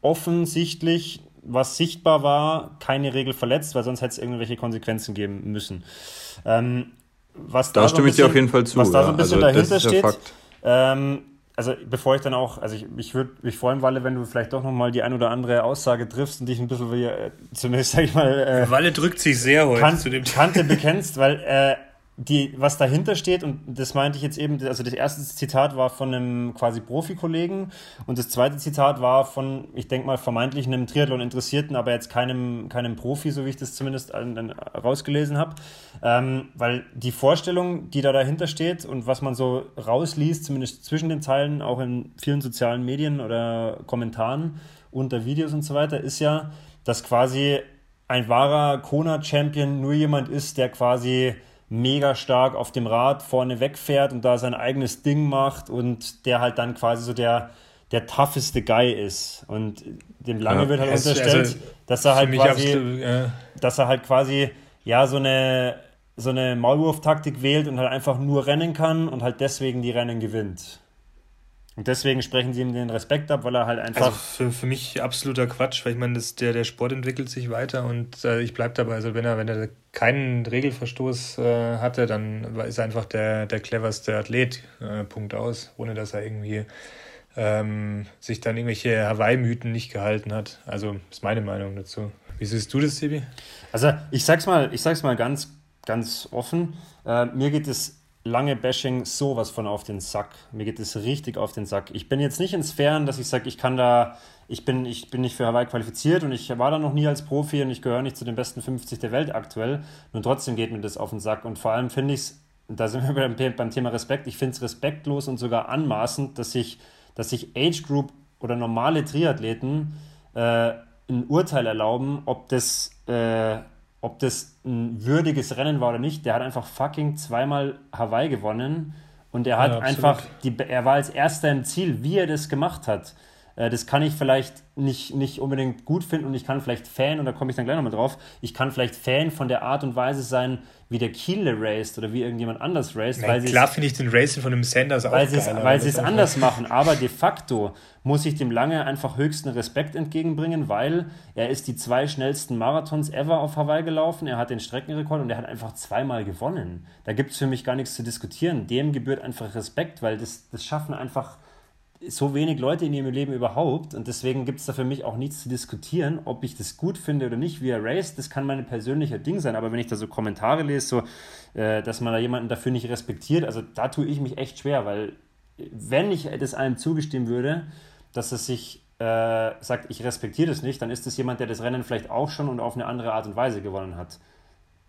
A: offensichtlich was sichtbar war, keine Regel verletzt, weil sonst hätte es irgendwelche Konsequenzen geben müssen. Ähm, was da, da stimme bisschen, ich dir auf jeden Fall zu. Was da so ein bisschen also, dahinter steht, ähm, also bevor ich dann auch, also ich, ich würde mich freuen, Walle, wenn du vielleicht doch nochmal die ein oder andere Aussage triffst und dich ein bisschen, wie, äh, zumindest sag ich mal, äh,
C: Walle drückt sich sehr heute
A: kan zu dem Kante bekennst, weil äh, die, was dahinter steht, und das meinte ich jetzt eben, also das erste Zitat war von einem quasi Profikollegen und das zweite Zitat war von, ich denke mal, vermeintlich einem Triathlon-Interessierten, aber jetzt keinem, keinem Profi, so wie ich das zumindest rausgelesen habe. Ähm, weil die Vorstellung, die da dahinter steht und was man so rausliest, zumindest zwischen den Zeilen, auch in vielen sozialen Medien oder Kommentaren unter Videos und so weiter, ist ja, dass quasi ein wahrer Kona-Champion nur jemand ist, der quasi mega stark auf dem Rad vorne wegfährt und da sein eigenes Ding macht und der halt dann quasi so der, der tougheste Guy ist. Und dem Lange ja, wird halt unterstellt, also dass er halt quasi, absolut, ja. dass er halt quasi, ja, so eine, so eine Maulwurf-Taktik wählt und halt einfach nur rennen kann und halt deswegen die Rennen gewinnt. Und deswegen sprechen sie ihm den Respekt ab, weil er halt einfach. Also
C: für, für mich absoluter Quatsch, weil ich meine, das, der, der Sport entwickelt sich weiter und äh, ich bleibe dabei. Also wenn er, wenn er keinen Regelverstoß äh, hatte, dann ist er einfach der, der cleverste Athlet. Äh, Punkt aus, ohne dass er irgendwie ähm, sich dann irgendwelche Hawaii-Mythen nicht gehalten hat. Also ist meine Meinung dazu. Wie siehst du das, Sibi?
A: Also ich sag's mal, ich sag's mal ganz, ganz offen. Äh, mir geht es lange Bashing sowas von auf den Sack. Mir geht es richtig auf den Sack. Ich bin jetzt nicht in Sphären, dass ich sage, ich kann da, ich bin, ich bin nicht für Hawaii qualifiziert und ich war da noch nie als Profi und ich gehöre nicht zu den besten 50 der Welt aktuell. Nur trotzdem geht mir das auf den Sack. Und vor allem finde ich es, da sind wir beim, Thema Respekt, ich finde es respektlos und sogar anmaßend, dass sich, dass sich Age Group oder normale Triathleten äh, ein Urteil erlauben, ob das äh, ob das ein würdiges Rennen war oder nicht, der hat einfach fucking zweimal Hawaii gewonnen und er hat ja, einfach, die, er war als erster im Ziel, wie er das gemacht hat. Äh, das kann ich vielleicht nicht, nicht unbedingt gut finden und ich kann vielleicht Fan, und da komme ich dann gleich nochmal drauf, ich kann vielleicht Fan von der Art und Weise sein, wie der Kiele raced oder wie irgendjemand anders raced.
C: Ja, klar finde ich den Racing von dem Sanders auch
A: weil. Weil sie es anders machen, aber de facto muss ich dem Lange einfach höchsten Respekt entgegenbringen, weil er ist die zwei schnellsten Marathons ever auf Hawaii gelaufen, er hat den Streckenrekord und er hat einfach zweimal gewonnen. Da gibt es für mich gar nichts zu diskutieren. Dem gebührt einfach Respekt, weil das, das schaffen einfach so wenig Leute in ihrem Leben überhaupt und deswegen gibt es da für mich auch nichts zu diskutieren, ob ich das gut finde oder nicht, wie er raced, das kann mein persönlicher Ding sein, aber wenn ich da so Kommentare lese, so, äh, dass man da jemanden dafür nicht respektiert, also da tue ich mich echt schwer, weil wenn ich das einem zugestimmen würde, dass es sich äh, sagt, ich respektiere das nicht, dann ist das jemand, der das Rennen vielleicht auch schon und auf eine andere Art und Weise gewonnen hat.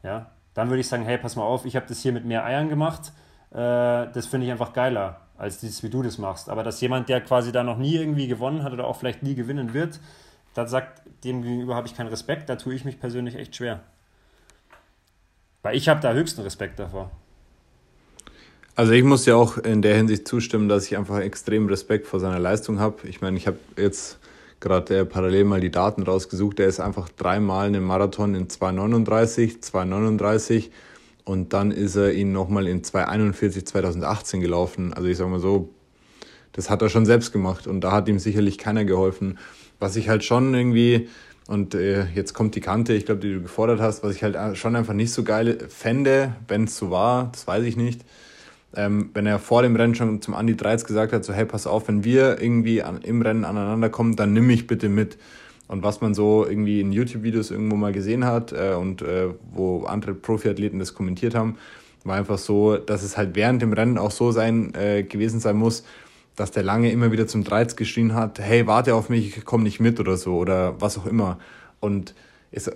A: Ja, dann würde ich sagen, hey, pass mal auf, ich habe das hier mit mehr Eiern gemacht, äh, das finde ich einfach geiler als dieses, wie du das machst. Aber dass jemand, der quasi da noch nie irgendwie gewonnen hat oder auch vielleicht nie gewinnen wird, da sagt, dem gegenüber habe ich keinen Respekt, da tue ich mich persönlich echt schwer. Weil ich habe da höchsten Respekt davor.
B: Also ich muss ja auch in der Hinsicht zustimmen, dass ich einfach extrem Respekt vor seiner Leistung habe. Ich meine, ich habe jetzt gerade äh, parallel mal die Daten rausgesucht. Er ist einfach dreimal einen Marathon in 2,39, 2,39 und dann ist er ihn nochmal in 241 2018 gelaufen. Also ich sag mal so, das hat er schon selbst gemacht und da hat ihm sicherlich keiner geholfen. Was ich halt schon irgendwie, und äh, jetzt kommt die Kante, ich glaube, die du gefordert hast, was ich halt schon einfach nicht so geil fände, wenn es so war, das weiß ich nicht. Ähm, wenn er vor dem Rennen schon zum Andi Dreiz gesagt hat, so hey, pass auf, wenn wir irgendwie an, im Rennen aneinander kommen, dann nimm mich bitte mit. Und was man so irgendwie in YouTube-Videos irgendwo mal gesehen hat äh, und äh, wo andere Profiathleten das kommentiert haben, war einfach so, dass es halt während dem Rennen auch so sein äh, gewesen sein muss, dass der lange immer wieder zum Dreiz geschrien hat, hey, warte auf mich, ich komm nicht mit oder so oder was auch immer. Und ist,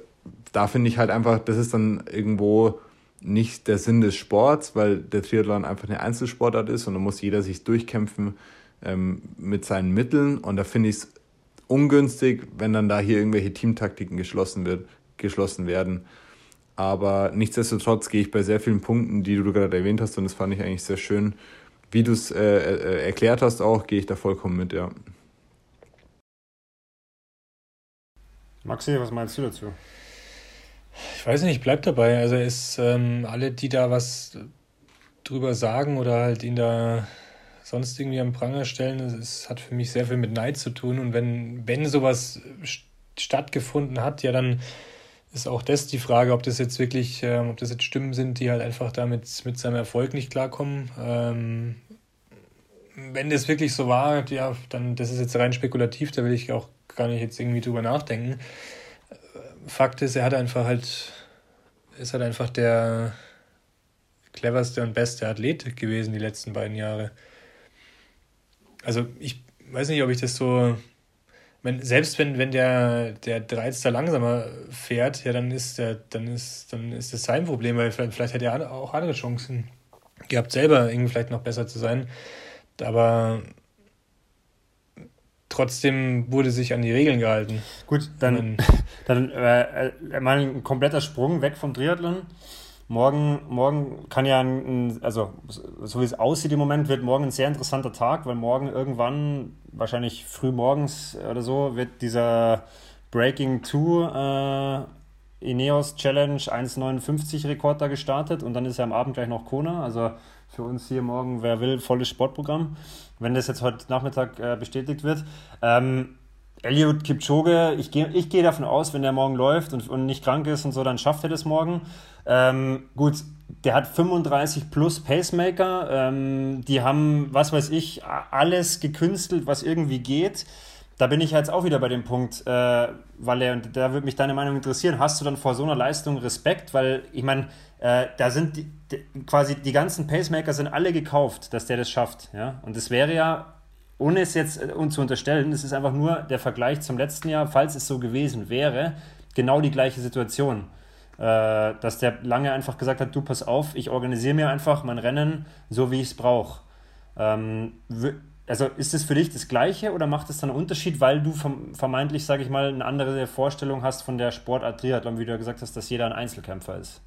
B: da finde ich halt einfach, das ist dann irgendwo nicht der Sinn des Sports, weil der Triathlon einfach eine Einzelsportart ist und da muss jeder sich durchkämpfen ähm, mit seinen Mitteln und da finde ich es ungünstig, wenn dann da hier irgendwelche Teamtaktiken geschlossen, wird, geschlossen werden. Aber nichtsdestotrotz gehe ich bei sehr vielen Punkten, die du gerade erwähnt hast, und das fand ich eigentlich sehr schön, wie du es äh, äh, erklärt hast, auch gehe ich da vollkommen mit, ja.
A: Maxi, was meinst du dazu?
C: Ich weiß nicht, ich bleib dabei. Also ist ähm, alle, die da was drüber sagen oder halt ihn da sonst irgendwie am Pranger stellen, es hat für mich sehr viel mit Neid zu tun. Und wenn, wenn sowas stattgefunden hat, ja, dann ist auch das die Frage, ob das jetzt wirklich, ähm, ob das jetzt Stimmen sind, die halt einfach damit mit seinem Erfolg nicht klarkommen. Ähm, wenn das wirklich so war, ja, dann das ist jetzt rein spekulativ, da will ich auch gar nicht jetzt irgendwie drüber nachdenken. Fakt ist, er hat einfach halt, ist halt einfach der cleverste und beste Athlet gewesen die letzten beiden Jahre. Also ich weiß nicht, ob ich das so wenn, selbst wenn, wenn der, der Dreizter langsamer fährt, ja, dann ist der, dann ist, dann ist das sein Problem, weil vielleicht, vielleicht hätte er auch andere Chancen gehabt, selber irgendwie vielleicht noch besser zu sein. Aber trotzdem wurde sich an die Regeln gehalten.
A: Gut, dann, dann äh, äh, mal ein kompletter Sprung weg vom Triathlon. Morgen, morgen kann ja, ein, also so wie es aussieht im Moment, wird morgen ein sehr interessanter Tag, weil morgen irgendwann, wahrscheinlich früh morgens oder so, wird dieser Breaking 2 äh, Ineos Challenge 1,59 Rekord da gestartet und dann ist ja am Abend gleich noch Kona. Also für uns hier morgen, wer will, volles Sportprogramm, wenn das jetzt heute Nachmittag äh, bestätigt wird. Ähm, Eliud Kipchoge, ich gehe ich geh davon aus, wenn der morgen läuft und, und nicht krank ist und so, dann schafft er das morgen. Ähm, gut, der hat 35 plus Pacemaker. Ähm, die haben, was weiß ich, alles gekünstelt, was irgendwie geht. Da bin ich jetzt auch wieder bei dem Punkt, äh, weil er, und da würde mich deine Meinung interessieren, hast du dann vor so einer Leistung Respekt? Weil ich meine, äh, da sind die, die, quasi die ganzen Pacemaker sind alle gekauft, dass der das schafft. Ja? Und das wäre ja ohne es jetzt äh, uns zu unterstellen, es ist einfach nur der Vergleich zum letzten Jahr, falls es so gewesen wäre, genau die gleiche Situation. Äh, dass der lange einfach gesagt hat, du pass auf, ich organisiere mir einfach mein Rennen so, wie ich es brauche. Ähm, also ist es für dich das Gleiche oder macht es dann einen Unterschied, weil du vermeintlich, sage ich mal, eine andere Vorstellung hast von der Sportart Triathlon, wie du ja gesagt hast, dass jeder ein Einzelkämpfer ist?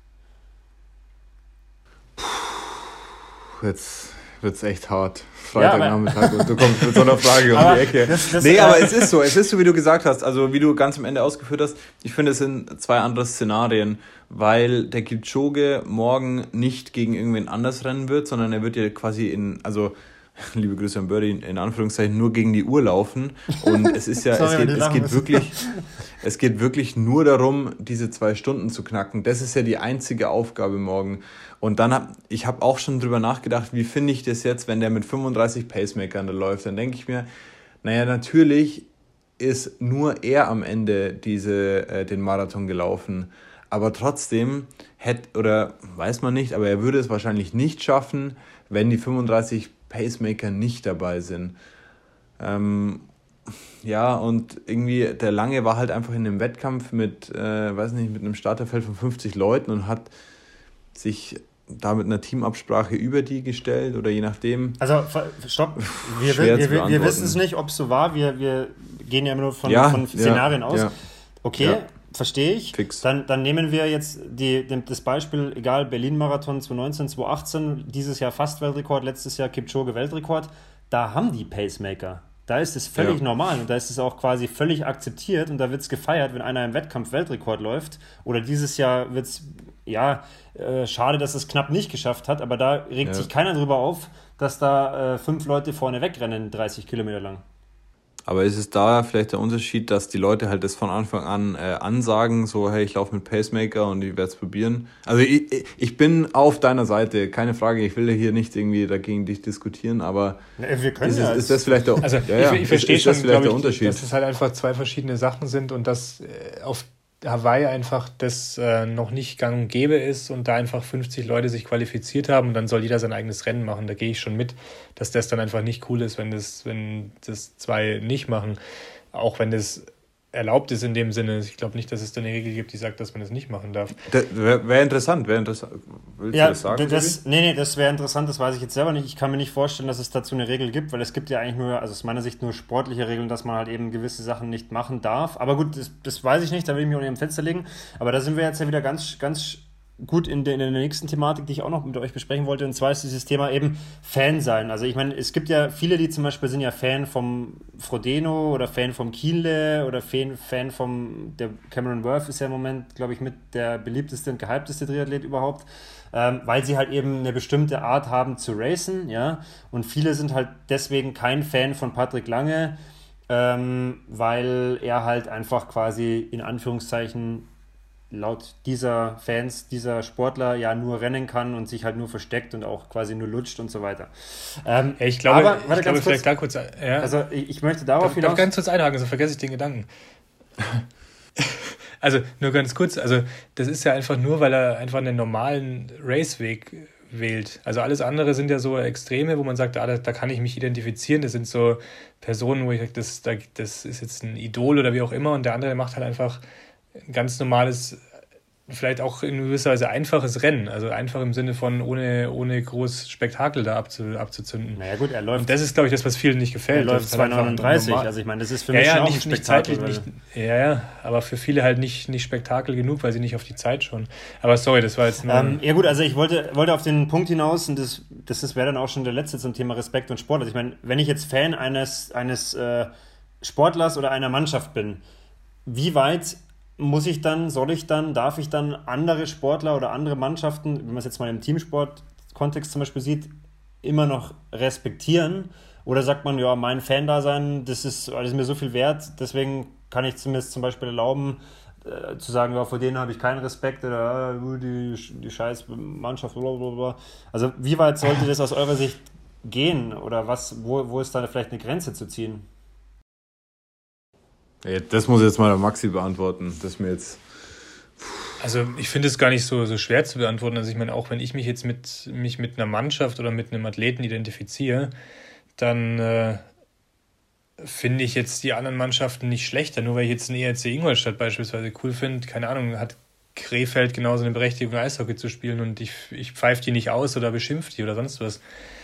B: Puh, jetzt wird es echt hart. Freitagnachmittag ja, und du kommst mit so einer Frage um die Ecke. Das, das nee, aber es ist so, es ist so, wie du gesagt hast, also wie du ganz am Ende ausgeführt hast, ich finde, es sind zwei andere Szenarien, weil der Kipchoge morgen nicht gegen irgendwen anders rennen wird, sondern er wird ja quasi in, also liebe Grüße an Birdie, in Anführungszeichen nur gegen die Uhr laufen. Und es ist ja, Sorry, es, geht, es geht wirklich, es geht wirklich nur darum, diese zwei Stunden zu knacken. Das ist ja die einzige Aufgabe morgen. Und dann habe ich habe auch schon drüber nachgedacht, wie finde ich das jetzt, wenn der mit 35 Pacemakern da läuft. Dann denke ich mir, naja, natürlich ist nur er am Ende diese, äh, den Marathon gelaufen. Aber trotzdem hätte, oder weiß man nicht, aber er würde es wahrscheinlich nicht schaffen, wenn die 35 Pacemaker nicht dabei sind. Ähm, ja, und irgendwie der Lange war halt einfach in einem Wettkampf mit, äh, weiß nicht, mit einem Starterfeld von 50 Leuten und hat sich da mit einer Teamabsprache über die gestellt oder je nachdem. Also, stopp,
A: wir, wir, wir, wir wissen es nicht, ob es so war. Wir, wir gehen ja immer nur von, ja, von Szenarien ja, aus. Ja. Okay, verstehe ich. Fix. Dann, dann nehmen wir jetzt die, das Beispiel, egal, Berlin-Marathon 2019, 2018, dieses Jahr fast Weltrekord, letztes Jahr Kipchoge Weltrekord. Da haben die Pacemaker. Da ist es völlig ja. normal und da ist es auch quasi völlig akzeptiert und da wird es gefeiert, wenn einer im Wettkampf Weltrekord läuft. Oder dieses Jahr wird es, ja, äh, schade, dass es knapp nicht geschafft hat, aber da regt ja. sich keiner drüber auf, dass da äh, fünf Leute vorne wegrennen, 30 Kilometer lang.
B: Aber ist es da vielleicht der Unterschied, dass die Leute halt das von Anfang an äh, ansagen, so hey, ich laufe mit Pacemaker und ich werde es probieren? Also ich, ich bin auf deiner Seite, keine Frage, ich will hier nicht irgendwie dagegen dich diskutieren, aber wir können ist, ja ist das vielleicht der, also, ja, ich, ich verstehe
C: schon, vielleicht der Unterschied? dass es halt einfach zwei verschiedene Sachen sind und dass äh, auf Hawaii einfach das äh, noch nicht gang und gäbe ist und da einfach 50 Leute sich qualifiziert haben und dann soll jeder sein eigenes Rennen machen. Da gehe ich schon mit, dass das dann einfach nicht cool ist, wenn das, wenn das zwei nicht machen. Auch wenn das erlaubt ist in dem Sinne. Ich glaube nicht, dass es da eine Regel gibt, die sagt, dass man das nicht machen darf.
B: Wäre wär interessant, wäre interessant.
A: Willst ja, du das sagen? Das, nee, nee, das wäre interessant, das weiß ich jetzt selber nicht. Ich kann mir nicht vorstellen, dass es dazu eine Regel gibt, weil es gibt ja eigentlich nur, also aus meiner Sicht nur sportliche Regeln, dass man halt eben gewisse Sachen nicht machen darf. Aber gut, das, das weiß ich nicht, da will ich mich auch nicht am Fenster legen. Aber da sind wir jetzt ja wieder ganz, ganz gut in der, in der nächsten Thematik, die ich auch noch mit euch besprechen wollte, und zwar ist dieses Thema eben Fan sein. Also ich meine, es gibt ja viele, die zum Beispiel sind ja Fan vom Frodeno oder Fan vom Kienle oder Fan, Fan vom, der Cameron Worth ist ja im Moment, glaube ich, mit der beliebteste und gehypteste Triathlet überhaupt, ähm, weil sie halt eben eine bestimmte Art haben zu racen, ja, und viele sind halt deswegen kein Fan von Patrick Lange, ähm, weil er halt einfach quasi in Anführungszeichen laut dieser Fans, dieser Sportler ja nur rennen kann und sich halt nur versteckt und auch quasi nur lutscht und so weiter. Ähm,
C: ja, ich glaube, aber, warte, ich glaube vielleicht da kurz. Ja.
A: Also ich, ich möchte darauf
C: darf, hinaus. Darf ganz kurz einhaken, sonst vergesse ich den Gedanken. also nur ganz kurz, also das ist ja einfach nur, weil er einfach einen normalen Raceweg wählt. Also alles andere sind ja so Extreme, wo man sagt, ah, da, da kann ich mich identifizieren. Das sind so Personen, wo ich sage, das, das ist jetzt ein Idol oder wie auch immer. Und der andere macht halt einfach ein ganz normales, vielleicht auch in gewisser Weise einfaches Rennen. Also einfach im Sinne von ohne, ohne groß Spektakel da abzu, abzuzünden.
A: Naja gut, er läuft.
C: Und das ist, glaube ich, das, was vielen nicht gefällt.
A: Er läuft 2,39. Halt also ich meine, das ist für mich
C: ja, ja, nicht, ein Spektakel. Nicht, nicht, ja, ja, aber für viele halt nicht, nicht Spektakel genug, weil sie nicht auf die Zeit schauen. Aber sorry, das war jetzt
A: nur... Ähm, ja gut, also ich wollte, wollte auf den Punkt hinaus, und das, das wäre dann auch schon der letzte zum Thema Respekt und Sport. Also ich meine, wenn ich jetzt Fan eines, eines äh, Sportlers oder einer Mannschaft bin, wie weit muss ich dann, soll ich dann, darf ich dann andere Sportler oder andere Mannschaften, wenn man es jetzt mal im Teamsport-Kontext zum Beispiel sieht, immer noch respektieren? Oder sagt man, ja, mein Fan-Dasein, das ist, das ist mir so viel wert, deswegen kann ich zumindest zum Beispiel erlauben, äh, zu sagen, ja, vor denen habe ich keinen Respekt oder äh, die, die scheiß Mannschaft, blablabla. Also wie weit sollte das aus eurer Sicht gehen oder was, wo, wo ist da vielleicht eine Grenze zu ziehen?
B: Ja, das muss jetzt mal der Maxi beantworten. Das mir jetzt.
C: Also ich finde es gar nicht so, so schwer zu beantworten. Also ich meine, auch wenn ich mich jetzt mit, mich mit einer Mannschaft oder mit einem Athleten identifiziere, dann äh, finde ich jetzt die anderen Mannschaften nicht schlechter. Nur weil ich jetzt einen ERC Ingolstadt beispielsweise cool finde, keine Ahnung, hat Krefeld genauso eine Berechtigung, Eishockey zu spielen und ich, ich pfeife die nicht aus oder beschimpfe die oder sonst was.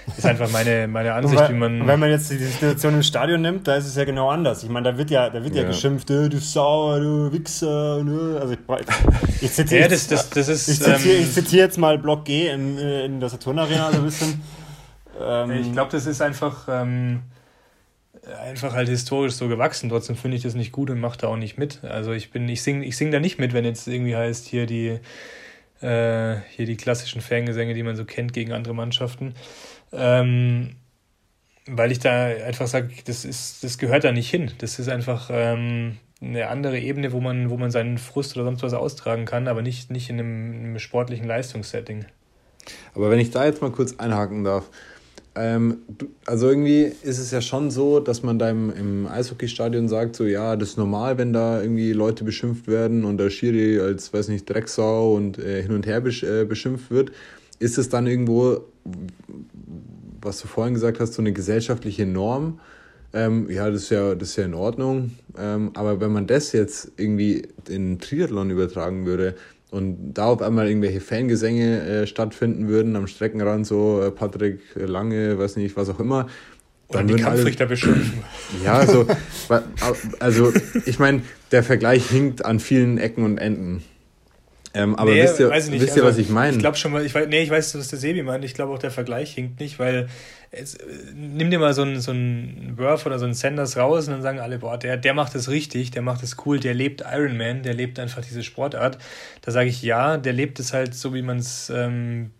C: Das ist einfach meine, meine Ansicht,
A: weil,
C: wie man.
A: Wenn man jetzt die Situation im Stadion nimmt, da ist es ja genau anders. Ich meine, da wird ja, da wird ja, ja geschimpft, äh, du Sauer, du Wichser. Ne? Also ich, ich zitiere ja, das, das, das ist, ich zitiere, ähm, ich zitiere jetzt mal Block G in, in der Saturn Arena so ein bisschen.
C: Ähm, ich glaube, das ist einfach. Ähm, einfach halt historisch so gewachsen. Trotzdem finde ich das nicht gut und mache da auch nicht mit. Also ich bin, ich singe ich sing da nicht mit, wenn jetzt irgendwie heißt, hier die, äh, hier die klassischen Fangesänge, die man so kennt gegen andere Mannschaften. Ähm, weil ich da einfach sage, das ist, das gehört da nicht hin. Das ist einfach ähm, eine andere Ebene, wo man, wo man seinen Frust oder sonst was austragen kann, aber nicht, nicht in einem, in einem sportlichen Leistungssetting.
B: Aber wenn ich da jetzt mal kurz einhaken darf, ähm, also irgendwie ist es ja schon so, dass man da im, im Eishockeystadion sagt, so ja, das ist normal, wenn da irgendwie Leute beschimpft werden und der Schiri als, weiß nicht, Drecksau und äh, hin und her besch äh, beschimpft wird. Ist es dann irgendwo, was du vorhin gesagt hast, so eine gesellschaftliche Norm? Ähm, ja, das ist ja, das ist ja in Ordnung. Ähm, aber wenn man das jetzt irgendwie in Triathlon übertragen würde, und da auf einmal irgendwelche Fangesänge äh, stattfinden würden am Streckenrand, so äh, Patrick Lange, weiß nicht, was auch immer.
C: Dann Oder die Kampfrichter alle, beschimpfen.
B: Ja, so, also ich meine, der Vergleich hinkt an vielen Ecken und Enden. Ähm, aber nee, wisst ihr, wisst ihr also, was ich meine?
C: Ich glaube schon mal, ich weiß, nee, ich weiß, was der Sebi meint. Ich glaube auch, der Vergleich hinkt nicht, weil es, nimm dir mal so einen, so einen Worth oder so einen Sanders raus und dann sagen alle, boah, der, der macht es richtig, der macht es cool, der lebt Ironman, der lebt einfach diese Sportart. Da sage ich ja, der lebt es halt so, wie man es ähm,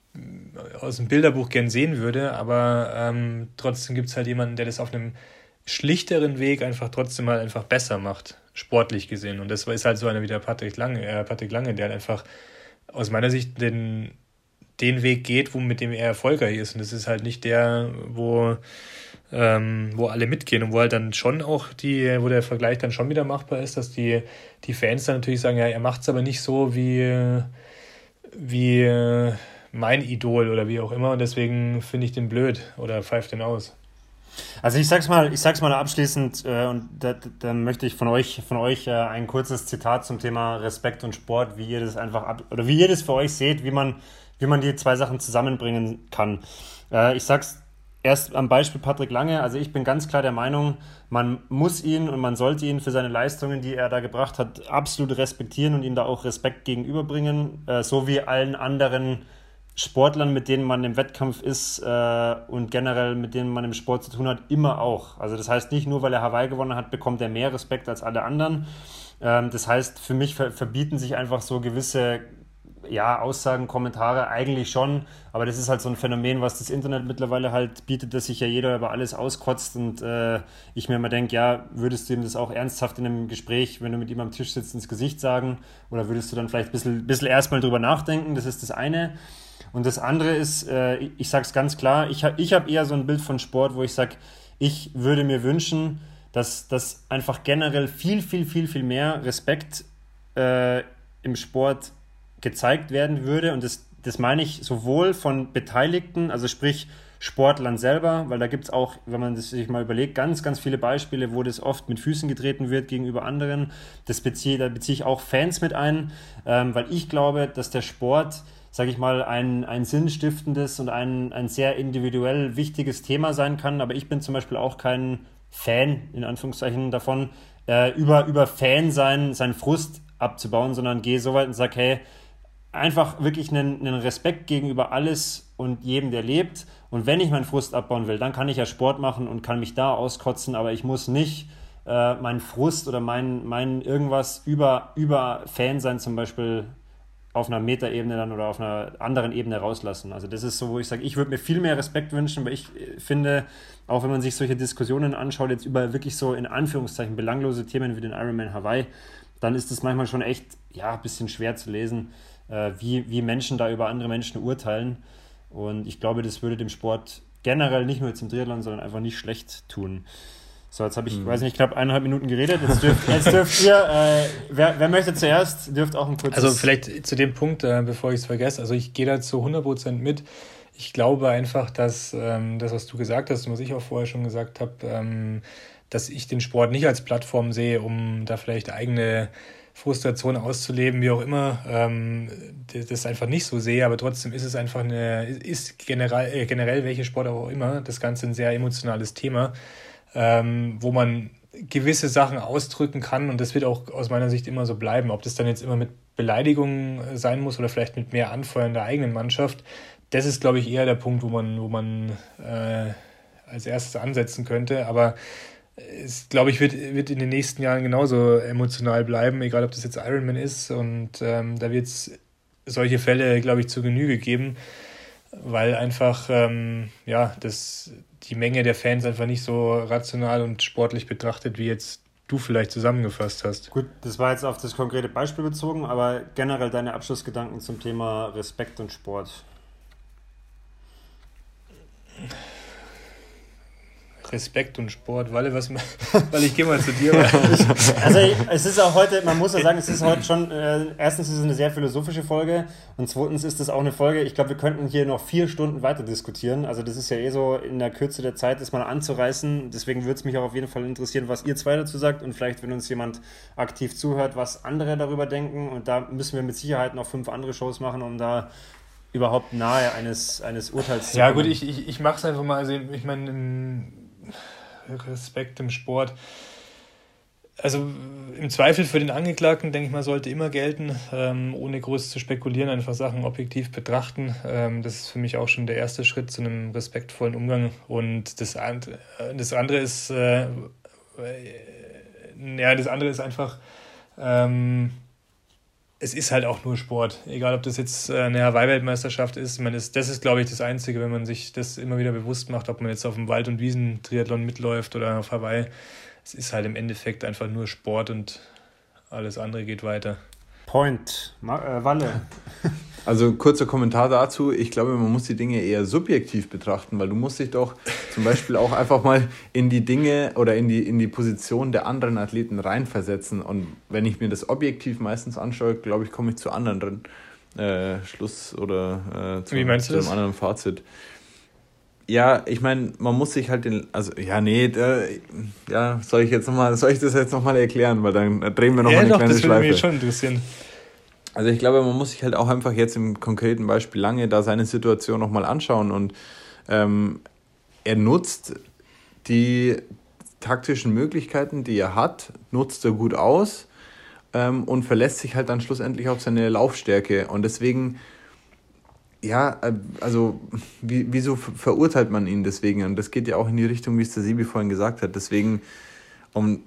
C: aus dem Bilderbuch gern sehen würde, aber ähm, trotzdem gibt es halt jemanden, der das auf einem schlichteren Weg einfach trotzdem mal einfach besser macht, sportlich gesehen. Und das ist halt so einer wie der Patrick Lange, äh, Patrick Lange, der halt einfach aus meiner Sicht den den Weg geht, wo, mit dem er erfolgreich ist. Und das ist halt nicht der, wo, ähm, wo alle mitgehen und wo halt dann schon auch die, wo der Vergleich dann schon wieder machbar ist, dass die, die Fans dann natürlich sagen, ja, er macht es aber nicht so wie, wie mein Idol oder wie auch immer und deswegen finde ich den blöd oder pfeift den aus.
A: Also ich sag's mal, ich sag's mal abschließend äh, und da, dann möchte ich von euch, von euch äh, ein kurzes Zitat zum Thema Respekt und Sport, wie ihr das einfach ab oder wie ihr das für euch seht, wie man, wie man die zwei Sachen zusammenbringen kann. Äh, ich sag's erst am Beispiel Patrick Lange. Also ich bin ganz klar der Meinung, man muss ihn und man sollte ihn für seine Leistungen, die er da gebracht hat, absolut respektieren und ihm da auch Respekt gegenüberbringen, äh, so wie allen anderen Sportlern, mit denen man im Wettkampf ist äh, und generell mit denen man im Sport zu tun hat, immer auch. Also das heißt nicht nur, weil er Hawaii gewonnen hat, bekommt er mehr Respekt als alle anderen. Ähm, das heißt, für mich ver verbieten sich einfach so gewisse ja, Aussagen, Kommentare eigentlich schon, aber das ist halt so ein Phänomen, was das Internet mittlerweile halt bietet, dass sich ja jeder über alles auskotzt und äh, ich mir immer denke, ja, würdest du ihm das auch ernsthaft in einem Gespräch, wenn du mit ihm am Tisch sitzt, ins Gesicht sagen oder würdest du dann vielleicht ein bisschen, bisschen erstmal drüber nachdenken, das ist das eine. Und das andere ist, äh, ich sage es ganz klar, ich habe ich hab eher so ein Bild von Sport, wo ich sage, ich würde mir wünschen, dass, dass einfach generell viel, viel, viel, viel mehr Respekt äh, im Sport gezeigt werden würde. Und das, das meine ich sowohl von Beteiligten, also sprich Sportlern selber, weil da gibt es auch, wenn man das sich mal überlegt, ganz, ganz viele Beispiele, wo das oft mit Füßen getreten wird gegenüber anderen. Das beziehe, da beziehe ich auch Fans mit ein, ähm, weil ich glaube, dass der Sport sage ich mal, ein, ein sinnstiftendes und ein, ein sehr individuell wichtiges Thema sein kann. Aber ich bin zum Beispiel auch kein Fan, in Anführungszeichen, davon, äh, über, über Fan sein, seinen Frust abzubauen, sondern gehe so weit und sage, hey, einfach wirklich einen, einen Respekt gegenüber alles und jedem, der lebt. Und wenn ich meinen Frust abbauen will, dann kann ich ja Sport machen und kann mich da auskotzen, aber ich muss nicht äh, meinen Frust oder mein, mein irgendwas über, über Fan sein zum Beispiel auf einer Metaebene dann oder auf einer anderen Ebene rauslassen. Also das ist so, wo ich sage, ich würde mir viel mehr Respekt wünschen, weil ich äh, finde, auch wenn man sich solche Diskussionen anschaut, jetzt über wirklich so in Anführungszeichen belanglose Themen wie den Ironman Hawaii, dann ist es manchmal schon echt, ja, ein bisschen schwer zu lesen, äh, wie, wie Menschen da über andere Menschen urteilen. Und ich glaube, das würde dem Sport generell nicht nur jetzt im Triathlon, sondern einfach nicht schlecht tun. So, jetzt habe ich, mhm. weiß nicht, knapp eineinhalb Minuten geredet. Jetzt dürft, jetzt dürft ihr, äh, wer, wer möchte zuerst, dürft auch ein kurzes...
C: Also vielleicht zu dem Punkt, äh, bevor ich es vergesse, also ich gehe da zu 100% mit. Ich glaube einfach, dass ähm, das, was du gesagt hast und was ich auch vorher schon gesagt habe, ähm, dass ich den Sport nicht als Plattform sehe, um da vielleicht eigene Frustration auszuleben, wie auch immer, ähm, das einfach nicht so sehe, aber trotzdem ist es einfach eine, ist generell, äh, generell welche Sport auch immer, das Ganze ein sehr emotionales Thema ähm, wo man gewisse Sachen ausdrücken kann und das wird auch aus meiner Sicht immer so bleiben. Ob das dann jetzt immer mit Beleidigungen äh, sein muss oder vielleicht mit mehr Anfeuern der eigenen Mannschaft, das ist, glaube ich, eher der Punkt, wo man, wo man äh, als erstes ansetzen könnte. Aber es, glaube ich, wird, wird in den nächsten Jahren genauso emotional bleiben, egal ob das jetzt Ironman ist. Und ähm, da wird es solche Fälle, glaube ich, zu Genüge geben, weil einfach ähm, ja, das, die Menge der Fans einfach nicht so rational und sportlich betrachtet, wie jetzt du vielleicht zusammengefasst hast.
A: Gut, das war jetzt auf das konkrete Beispiel bezogen, aber generell deine Abschlussgedanken zum Thema Respekt und Sport.
C: Respekt und Sport. Walle, was, weil ich gehe mal zu dir.
A: also es ist auch heute, man muss ja sagen, es ist heute schon, äh, erstens ist es eine sehr philosophische Folge und zweitens ist es auch eine Folge, ich glaube, wir könnten hier noch vier Stunden weiter diskutieren. Also das ist ja eh so, in der Kürze der Zeit das mal anzureißen. Deswegen würde es mich auch auf jeden Fall interessieren, was ihr zwei dazu sagt und vielleicht, wenn uns jemand aktiv zuhört, was andere darüber denken. Und da müssen wir mit Sicherheit noch fünf andere Shows machen, um da überhaupt nahe eines, eines Urteils
C: zu Ja gut, ich, ich, ich mache es einfach mal, also ich meine, Respekt im Sport. Also im Zweifel für den Angeklagten, denke ich mal, sollte immer gelten, ähm, ohne groß zu spekulieren, einfach Sachen objektiv betrachten. Ähm, das ist für mich auch schon der erste Schritt zu einem respektvollen Umgang. Und das, das andere ist, äh, äh, ja, das andere ist einfach, ähm, es ist halt auch nur Sport. Egal, ob das jetzt äh, eine Hawaii-Weltmeisterschaft ist. Man ist. Das ist, glaube ich, das Einzige, wenn man sich das immer wieder bewusst macht, ob man jetzt auf dem Wald- und Wiesen-Triathlon mitläuft oder auf Hawaii. Es ist halt im Endeffekt einfach nur Sport und alles andere geht weiter.
A: Point. Ma äh, Walle.
B: Also kurzer Kommentar dazu. Ich glaube, man muss die Dinge eher subjektiv betrachten, weil du musst dich doch zum Beispiel auch einfach mal in die Dinge oder in die, in die Position der anderen Athleten reinversetzen. Und wenn ich mir das objektiv meistens anschaue, glaube ich, komme ich zu anderen äh, Schluss oder äh, zu, zu einem anderen Fazit. Ja, ich meine, man muss sich halt den, also ja, nee, da, ja, soll ich jetzt noch mal, soll ich das jetzt nochmal erklären, weil dann drehen wir nochmal ja, eine doch, kleine das Schleife. Mich schon interessieren. Also ich glaube, man muss sich halt auch einfach jetzt im konkreten Beispiel lange da seine Situation nochmal anschauen und ähm, er nutzt die taktischen Möglichkeiten, die er hat, nutzt er gut aus ähm, und verlässt sich halt dann schlussendlich auf seine Laufstärke und deswegen ja, äh, also wieso verurteilt man ihn deswegen? Und das geht ja auch in die Richtung, wie es der Sibi vorhin gesagt hat. Deswegen, um,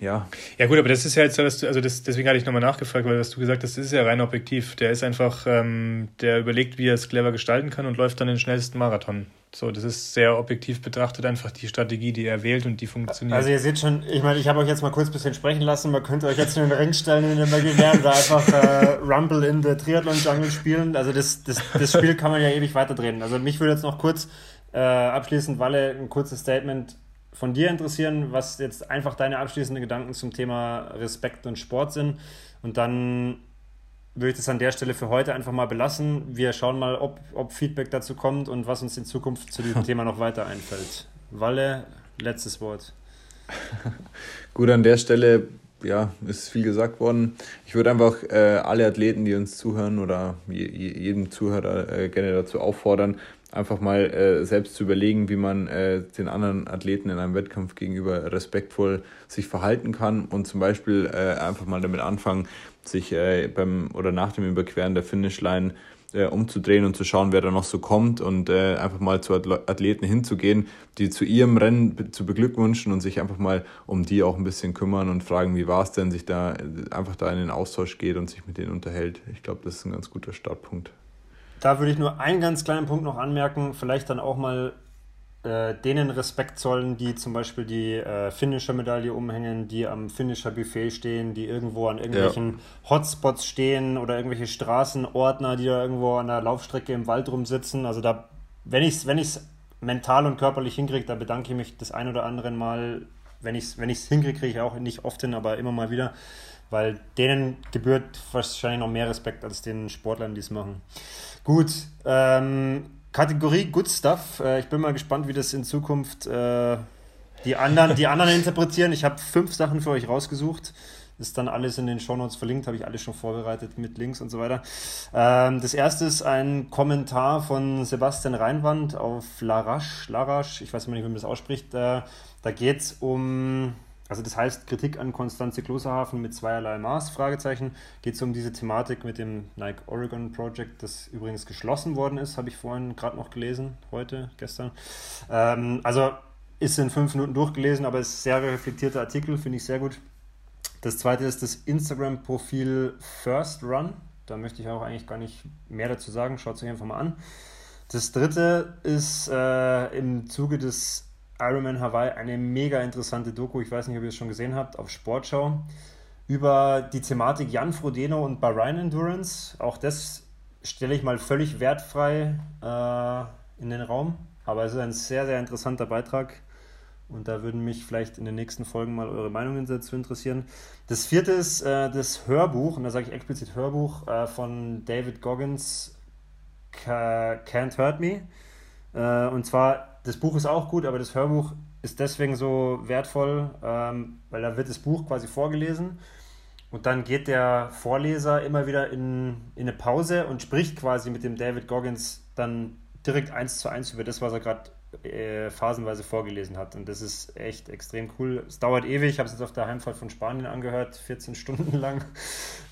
B: ja.
C: Ja gut, aber das ist ja jetzt, also das, deswegen hatte ich nochmal nachgefragt, weil was du gesagt hast, das ist ja rein objektiv. Der ist einfach, ähm, der überlegt, wie er es clever gestalten kann und läuft dann den schnellsten Marathon. So, das ist sehr objektiv betrachtet einfach die Strategie, die er wählt und die funktioniert.
A: Also ihr seht schon, ich meine, ich habe euch jetzt mal kurz ein bisschen sprechen lassen. Man könnte euch jetzt in den Ring stellen in den Imaginären oder einfach äh, Rumble in der Triathlon-Jungle spielen. Also das, das, das Spiel kann man ja ewig weiterdrehen. Also mich würde jetzt noch kurz äh, abschließend, Walle, ein kurzes Statement von dir interessieren, was jetzt einfach deine abschließenden Gedanken zum Thema Respekt und Sport sind. Und dann würde ich das an der Stelle für heute einfach mal belassen. Wir schauen mal, ob, ob Feedback dazu kommt und was uns in Zukunft zu diesem Thema noch weiter einfällt. Walle, letztes Wort.
B: Gut, an der Stelle ja, ist viel gesagt worden. Ich würde einfach äh, alle Athleten, die uns zuhören oder je, jeden Zuhörer äh, gerne dazu auffordern, einfach mal äh, selbst zu überlegen, wie man äh, den anderen Athleten in einem Wettkampf gegenüber respektvoll sich verhalten kann und zum Beispiel äh, einfach mal damit anfangen, sich äh, beim oder nach dem Überqueren der Finishline äh, umzudrehen und zu schauen, wer da noch so kommt und äh, einfach mal zu Athleten hinzugehen, die zu ihrem Rennen zu beglückwünschen und sich einfach mal um die auch ein bisschen kümmern und fragen, wie war es denn, sich da äh, einfach da in den Austausch geht und sich mit denen unterhält. Ich glaube, das ist ein ganz guter Startpunkt.
A: Da würde ich nur einen ganz kleinen Punkt noch anmerken, vielleicht dann auch mal äh, denen Respekt zollen, die zum Beispiel die äh, Finisher-Medaille umhängen, die am Finisher-Buffet stehen, die irgendwo an irgendwelchen ja. Hotspots stehen oder irgendwelche Straßenordner, die da irgendwo an der Laufstrecke im Wald rumsitzen. Also da, wenn ich es wenn mental und körperlich hinkriege, da bedanke ich mich das ein oder andere Mal. Wenn ich es wenn hinkriege, kriege ich auch nicht oft hin, aber immer mal wieder. Weil denen gebührt wahrscheinlich noch mehr Respekt als den Sportlern, die es machen. Gut, ähm, Kategorie Good Stuff. Äh, ich bin mal gespannt, wie das in Zukunft äh, die, anderen, die anderen interpretieren. Ich habe fünf Sachen für euch rausgesucht. Ist dann alles in den Shownotes verlinkt, habe ich alles schon vorbereitet mit Links und so weiter. Ähm, das erste ist ein Kommentar von Sebastian Reinwand auf Larache. Larache, ich weiß nicht, wie man das ausspricht. Äh, da geht es um also das heißt Kritik an Konstanze Klosterhafen mit zweierlei Maß, Fragezeichen. Geht es um diese Thematik mit dem Nike Oregon Project, das übrigens geschlossen worden ist, habe ich vorhin gerade noch gelesen, heute, gestern. Ähm, also ist in fünf Minuten durchgelesen, aber ist ein sehr reflektierter Artikel, finde ich sehr gut. Das zweite ist das Instagram-Profil First Run. Da möchte ich auch eigentlich gar nicht mehr dazu sagen. Schaut es euch einfach mal an. Das dritte ist äh, im Zuge des Ironman Hawaii eine mega interessante Doku, ich weiß nicht, ob ihr es schon gesehen habt, auf Sportschau, über die Thematik Jan Frodeno und Bahrain Endurance. Auch das stelle ich mal völlig wertfrei äh, in den Raum, aber es ist ein sehr, sehr interessanter Beitrag. Und da würden mich vielleicht in den nächsten Folgen mal eure Meinungen dazu interessieren. Das vierte ist äh, das Hörbuch, und da sage ich explizit Hörbuch, äh, von David Goggins, Can't Hurt Me. Äh, und zwar das Buch ist auch gut, aber das Hörbuch ist deswegen so wertvoll, ähm, weil da wird das Buch quasi vorgelesen und dann geht der Vorleser immer wieder in, in eine Pause und spricht quasi mit dem David Goggins dann direkt eins zu eins über das, was er gerade äh, phasenweise vorgelesen hat. Und das ist echt extrem cool. Es dauert ewig, ich habe es jetzt auf der Heimfahrt von Spanien angehört, 14 Stunden lang.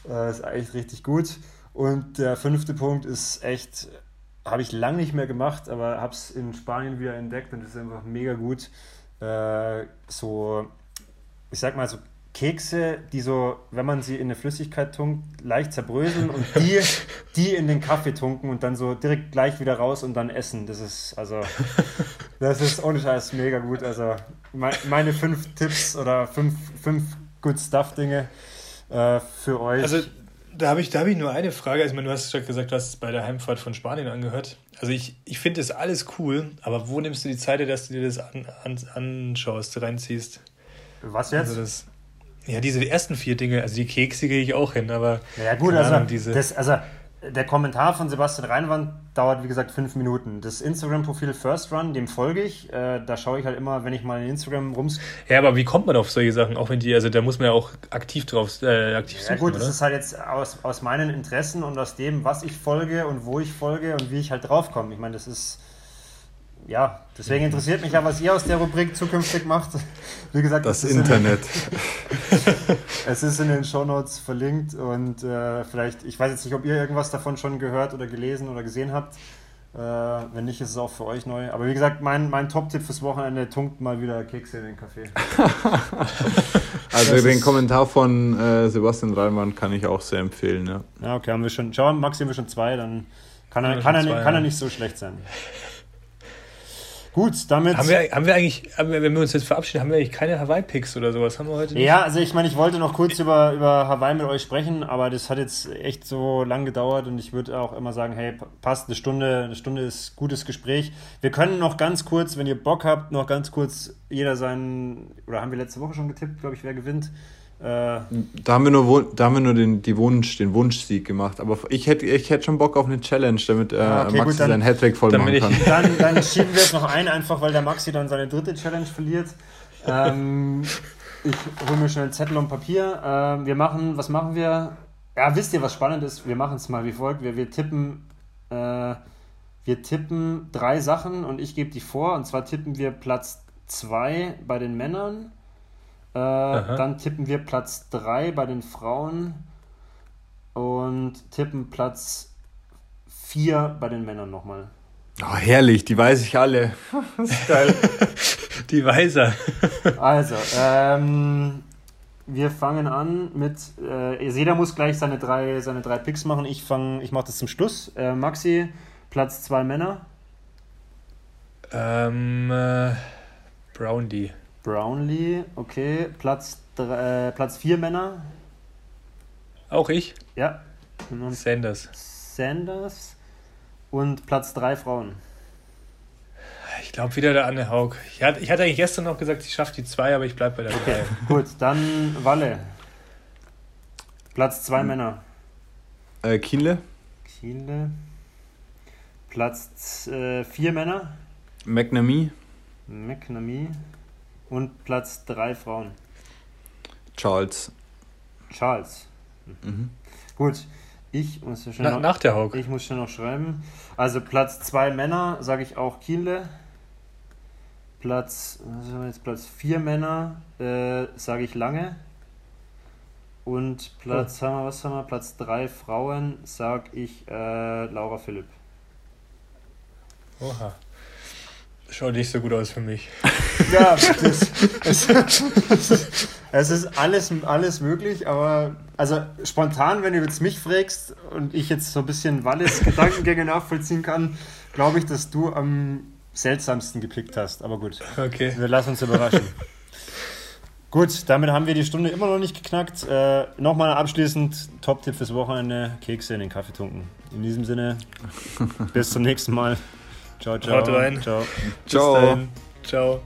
A: Äh, ist echt richtig gut. Und der fünfte Punkt ist echt habe ich lange nicht mehr gemacht, aber habe es in Spanien wieder entdeckt und es ist einfach mega gut. Äh, so, ich sag mal so Kekse, die so, wenn man sie in eine Flüssigkeit tunkt, leicht zerbröseln und die, die in den Kaffee tunken und dann so direkt gleich wieder raus und dann essen. Das ist, also, das ist ohne Scheiß mega gut. Also, meine fünf Tipps oder fünf, fünf Good Stuff-Dinge äh, für euch.
C: Also, da habe ich, hab ich nur eine Frage. Also, du hast schon gesagt, du hast es bei der Heimfahrt von Spanien angehört. Also ich, ich finde das alles cool, aber wo nimmst du die Zeit, dass du dir das an, an, anschaust, reinziehst?
A: Was jetzt?
C: Also das, ja, diese ersten vier Dinge, also die Kekse gehe ich auch hin, aber.
A: Ja, gut, also, Ahnung, diese... das, also der Kommentar von Sebastian Reinwand dauert, wie gesagt, fünf Minuten. Das Instagram-Profil First Run, dem folge ich. Äh, da schaue ich halt immer, wenn ich mal in Instagram rums.
C: Ja, aber wie kommt man auf solche Sachen? Auch wenn die, also da muss man ja auch aktiv drauf äh, aktiv
A: suchen, Ja gut, oder? das ist halt jetzt aus, aus meinen Interessen und aus dem, was ich folge und wo ich folge und wie ich halt draufkomme. Ich meine, das ist ja, deswegen interessiert mich ja, was ihr aus der Rubrik zukünftig macht. Wie gesagt,
B: das Internet.
A: In, es ist in den Shownotes verlinkt und äh, vielleicht, ich weiß jetzt nicht, ob ihr irgendwas davon schon gehört oder gelesen oder gesehen habt. Äh, wenn nicht, ist es auch für euch neu. Aber wie gesagt, mein, mein Top-Tipp fürs Wochenende tunkt mal wieder Kekse in den Kaffee.
B: also das den Kommentar von äh, Sebastian Reimann kann ich auch sehr empfehlen. Ja,
A: ja okay, haben wir schon. Schau, Max, haben wir schon zwei, dann kann er, kann, er, zwei, kann er nicht so schlecht sein. Gut, damit.
C: Haben wir, haben wir eigentlich, haben wir, wenn wir uns jetzt verabschieden, haben wir eigentlich keine Hawaii-Picks oder sowas? Haben wir heute
A: nicht? Ja, also ich meine, ich wollte noch kurz über, über Hawaii mit euch sprechen, aber das hat jetzt echt so lang gedauert und ich würde auch immer sagen, hey, passt, eine Stunde, eine Stunde ist gutes Gespräch. Wir können noch ganz kurz, wenn ihr Bock habt, noch ganz kurz jeder seinen, oder haben wir letzte Woche schon getippt, glaube ich, wer gewinnt.
B: Äh, da haben wir nur, da haben wir nur den, die Wunsch, den Wunschsieg gemacht. Aber ich hätte, ich hätte schon Bock auf eine Challenge, damit äh, ah, okay, Maxi gut, dann, seinen Hattrick voll machen kann.
A: Dann, dann schieben wir es noch ein, einfach weil der Maxi dann seine dritte Challenge verliert. Ähm, ich hole mir schnell einen Zettel und Papier. Ähm, wir machen, was machen wir? Ja, wisst ihr, was spannend ist? Wir machen es mal wie folgt. Wir, wir tippen, äh, wir tippen drei Sachen und ich gebe die vor. Und zwar tippen wir Platz 2 bei den Männern äh, dann tippen wir Platz 3 bei den Frauen und tippen Platz 4 bei den Männern nochmal.
B: Oh, herrlich, die weiß ich alle.
C: das ist geil. die weiß er.
A: also, ähm, wir fangen an mit, äh, jeder muss gleich seine drei, seine drei Picks machen. Ich fange, ich mache das zum Schluss. Äh, Maxi, Platz 2 Männer.
C: Ähm, äh, Brownlee.
A: Brownlee, okay. Platz 4 äh, Platz Männer.
C: Auch ich?
A: Ja.
C: Und Sanders.
A: Sanders. Und Platz 3 Frauen.
C: Ich glaube wieder der Anne Haug. Ich hatte, ich hatte eigentlich gestern noch gesagt, ich schaffe die 2, aber ich bleibe bei der 3. Okay,
A: gut. Dann Walle. Platz 2 hm. Männer.
B: Äh, Kienle.
A: Kienle. Platz 4 äh, Männer.
B: McNamee.
A: McNamee. Und Platz 3 Frauen.
B: Charles.
A: Charles. Mhm. Gut, ich muss ja
C: schon Na, noch, nach der Haug.
A: Ich muss schon noch schreiben. Also Platz 2 Männer, sage ich auch Kienle. Platz, was haben wir jetzt, Platz 4 Männer, äh, sage ich Lange. Und Platz, oh. haben wir, was haben wir, Platz 3 Frauen, sage ich äh, Laura Philipp.
C: Oha. Schaut nicht so gut aus für mich.
A: Ja, das, es, es ist alles, alles möglich, aber also spontan, wenn du jetzt mich fragst und ich jetzt so ein bisschen Wallis Gedankengänge nachvollziehen kann, glaube ich, dass du am seltsamsten gepickt hast. Aber gut,
C: okay.
A: wir lassen uns überraschen. gut, damit haben wir die Stunde immer noch nicht geknackt. Äh, Nochmal abschließend, Top-Tipp fürs Wochenende, Kekse in den Kaffee tunken. In diesem Sinne, bis zum nächsten Mal. Ciao, ciao.
C: Haut rein.
A: Ciao.
B: Ciao.
C: Ciao.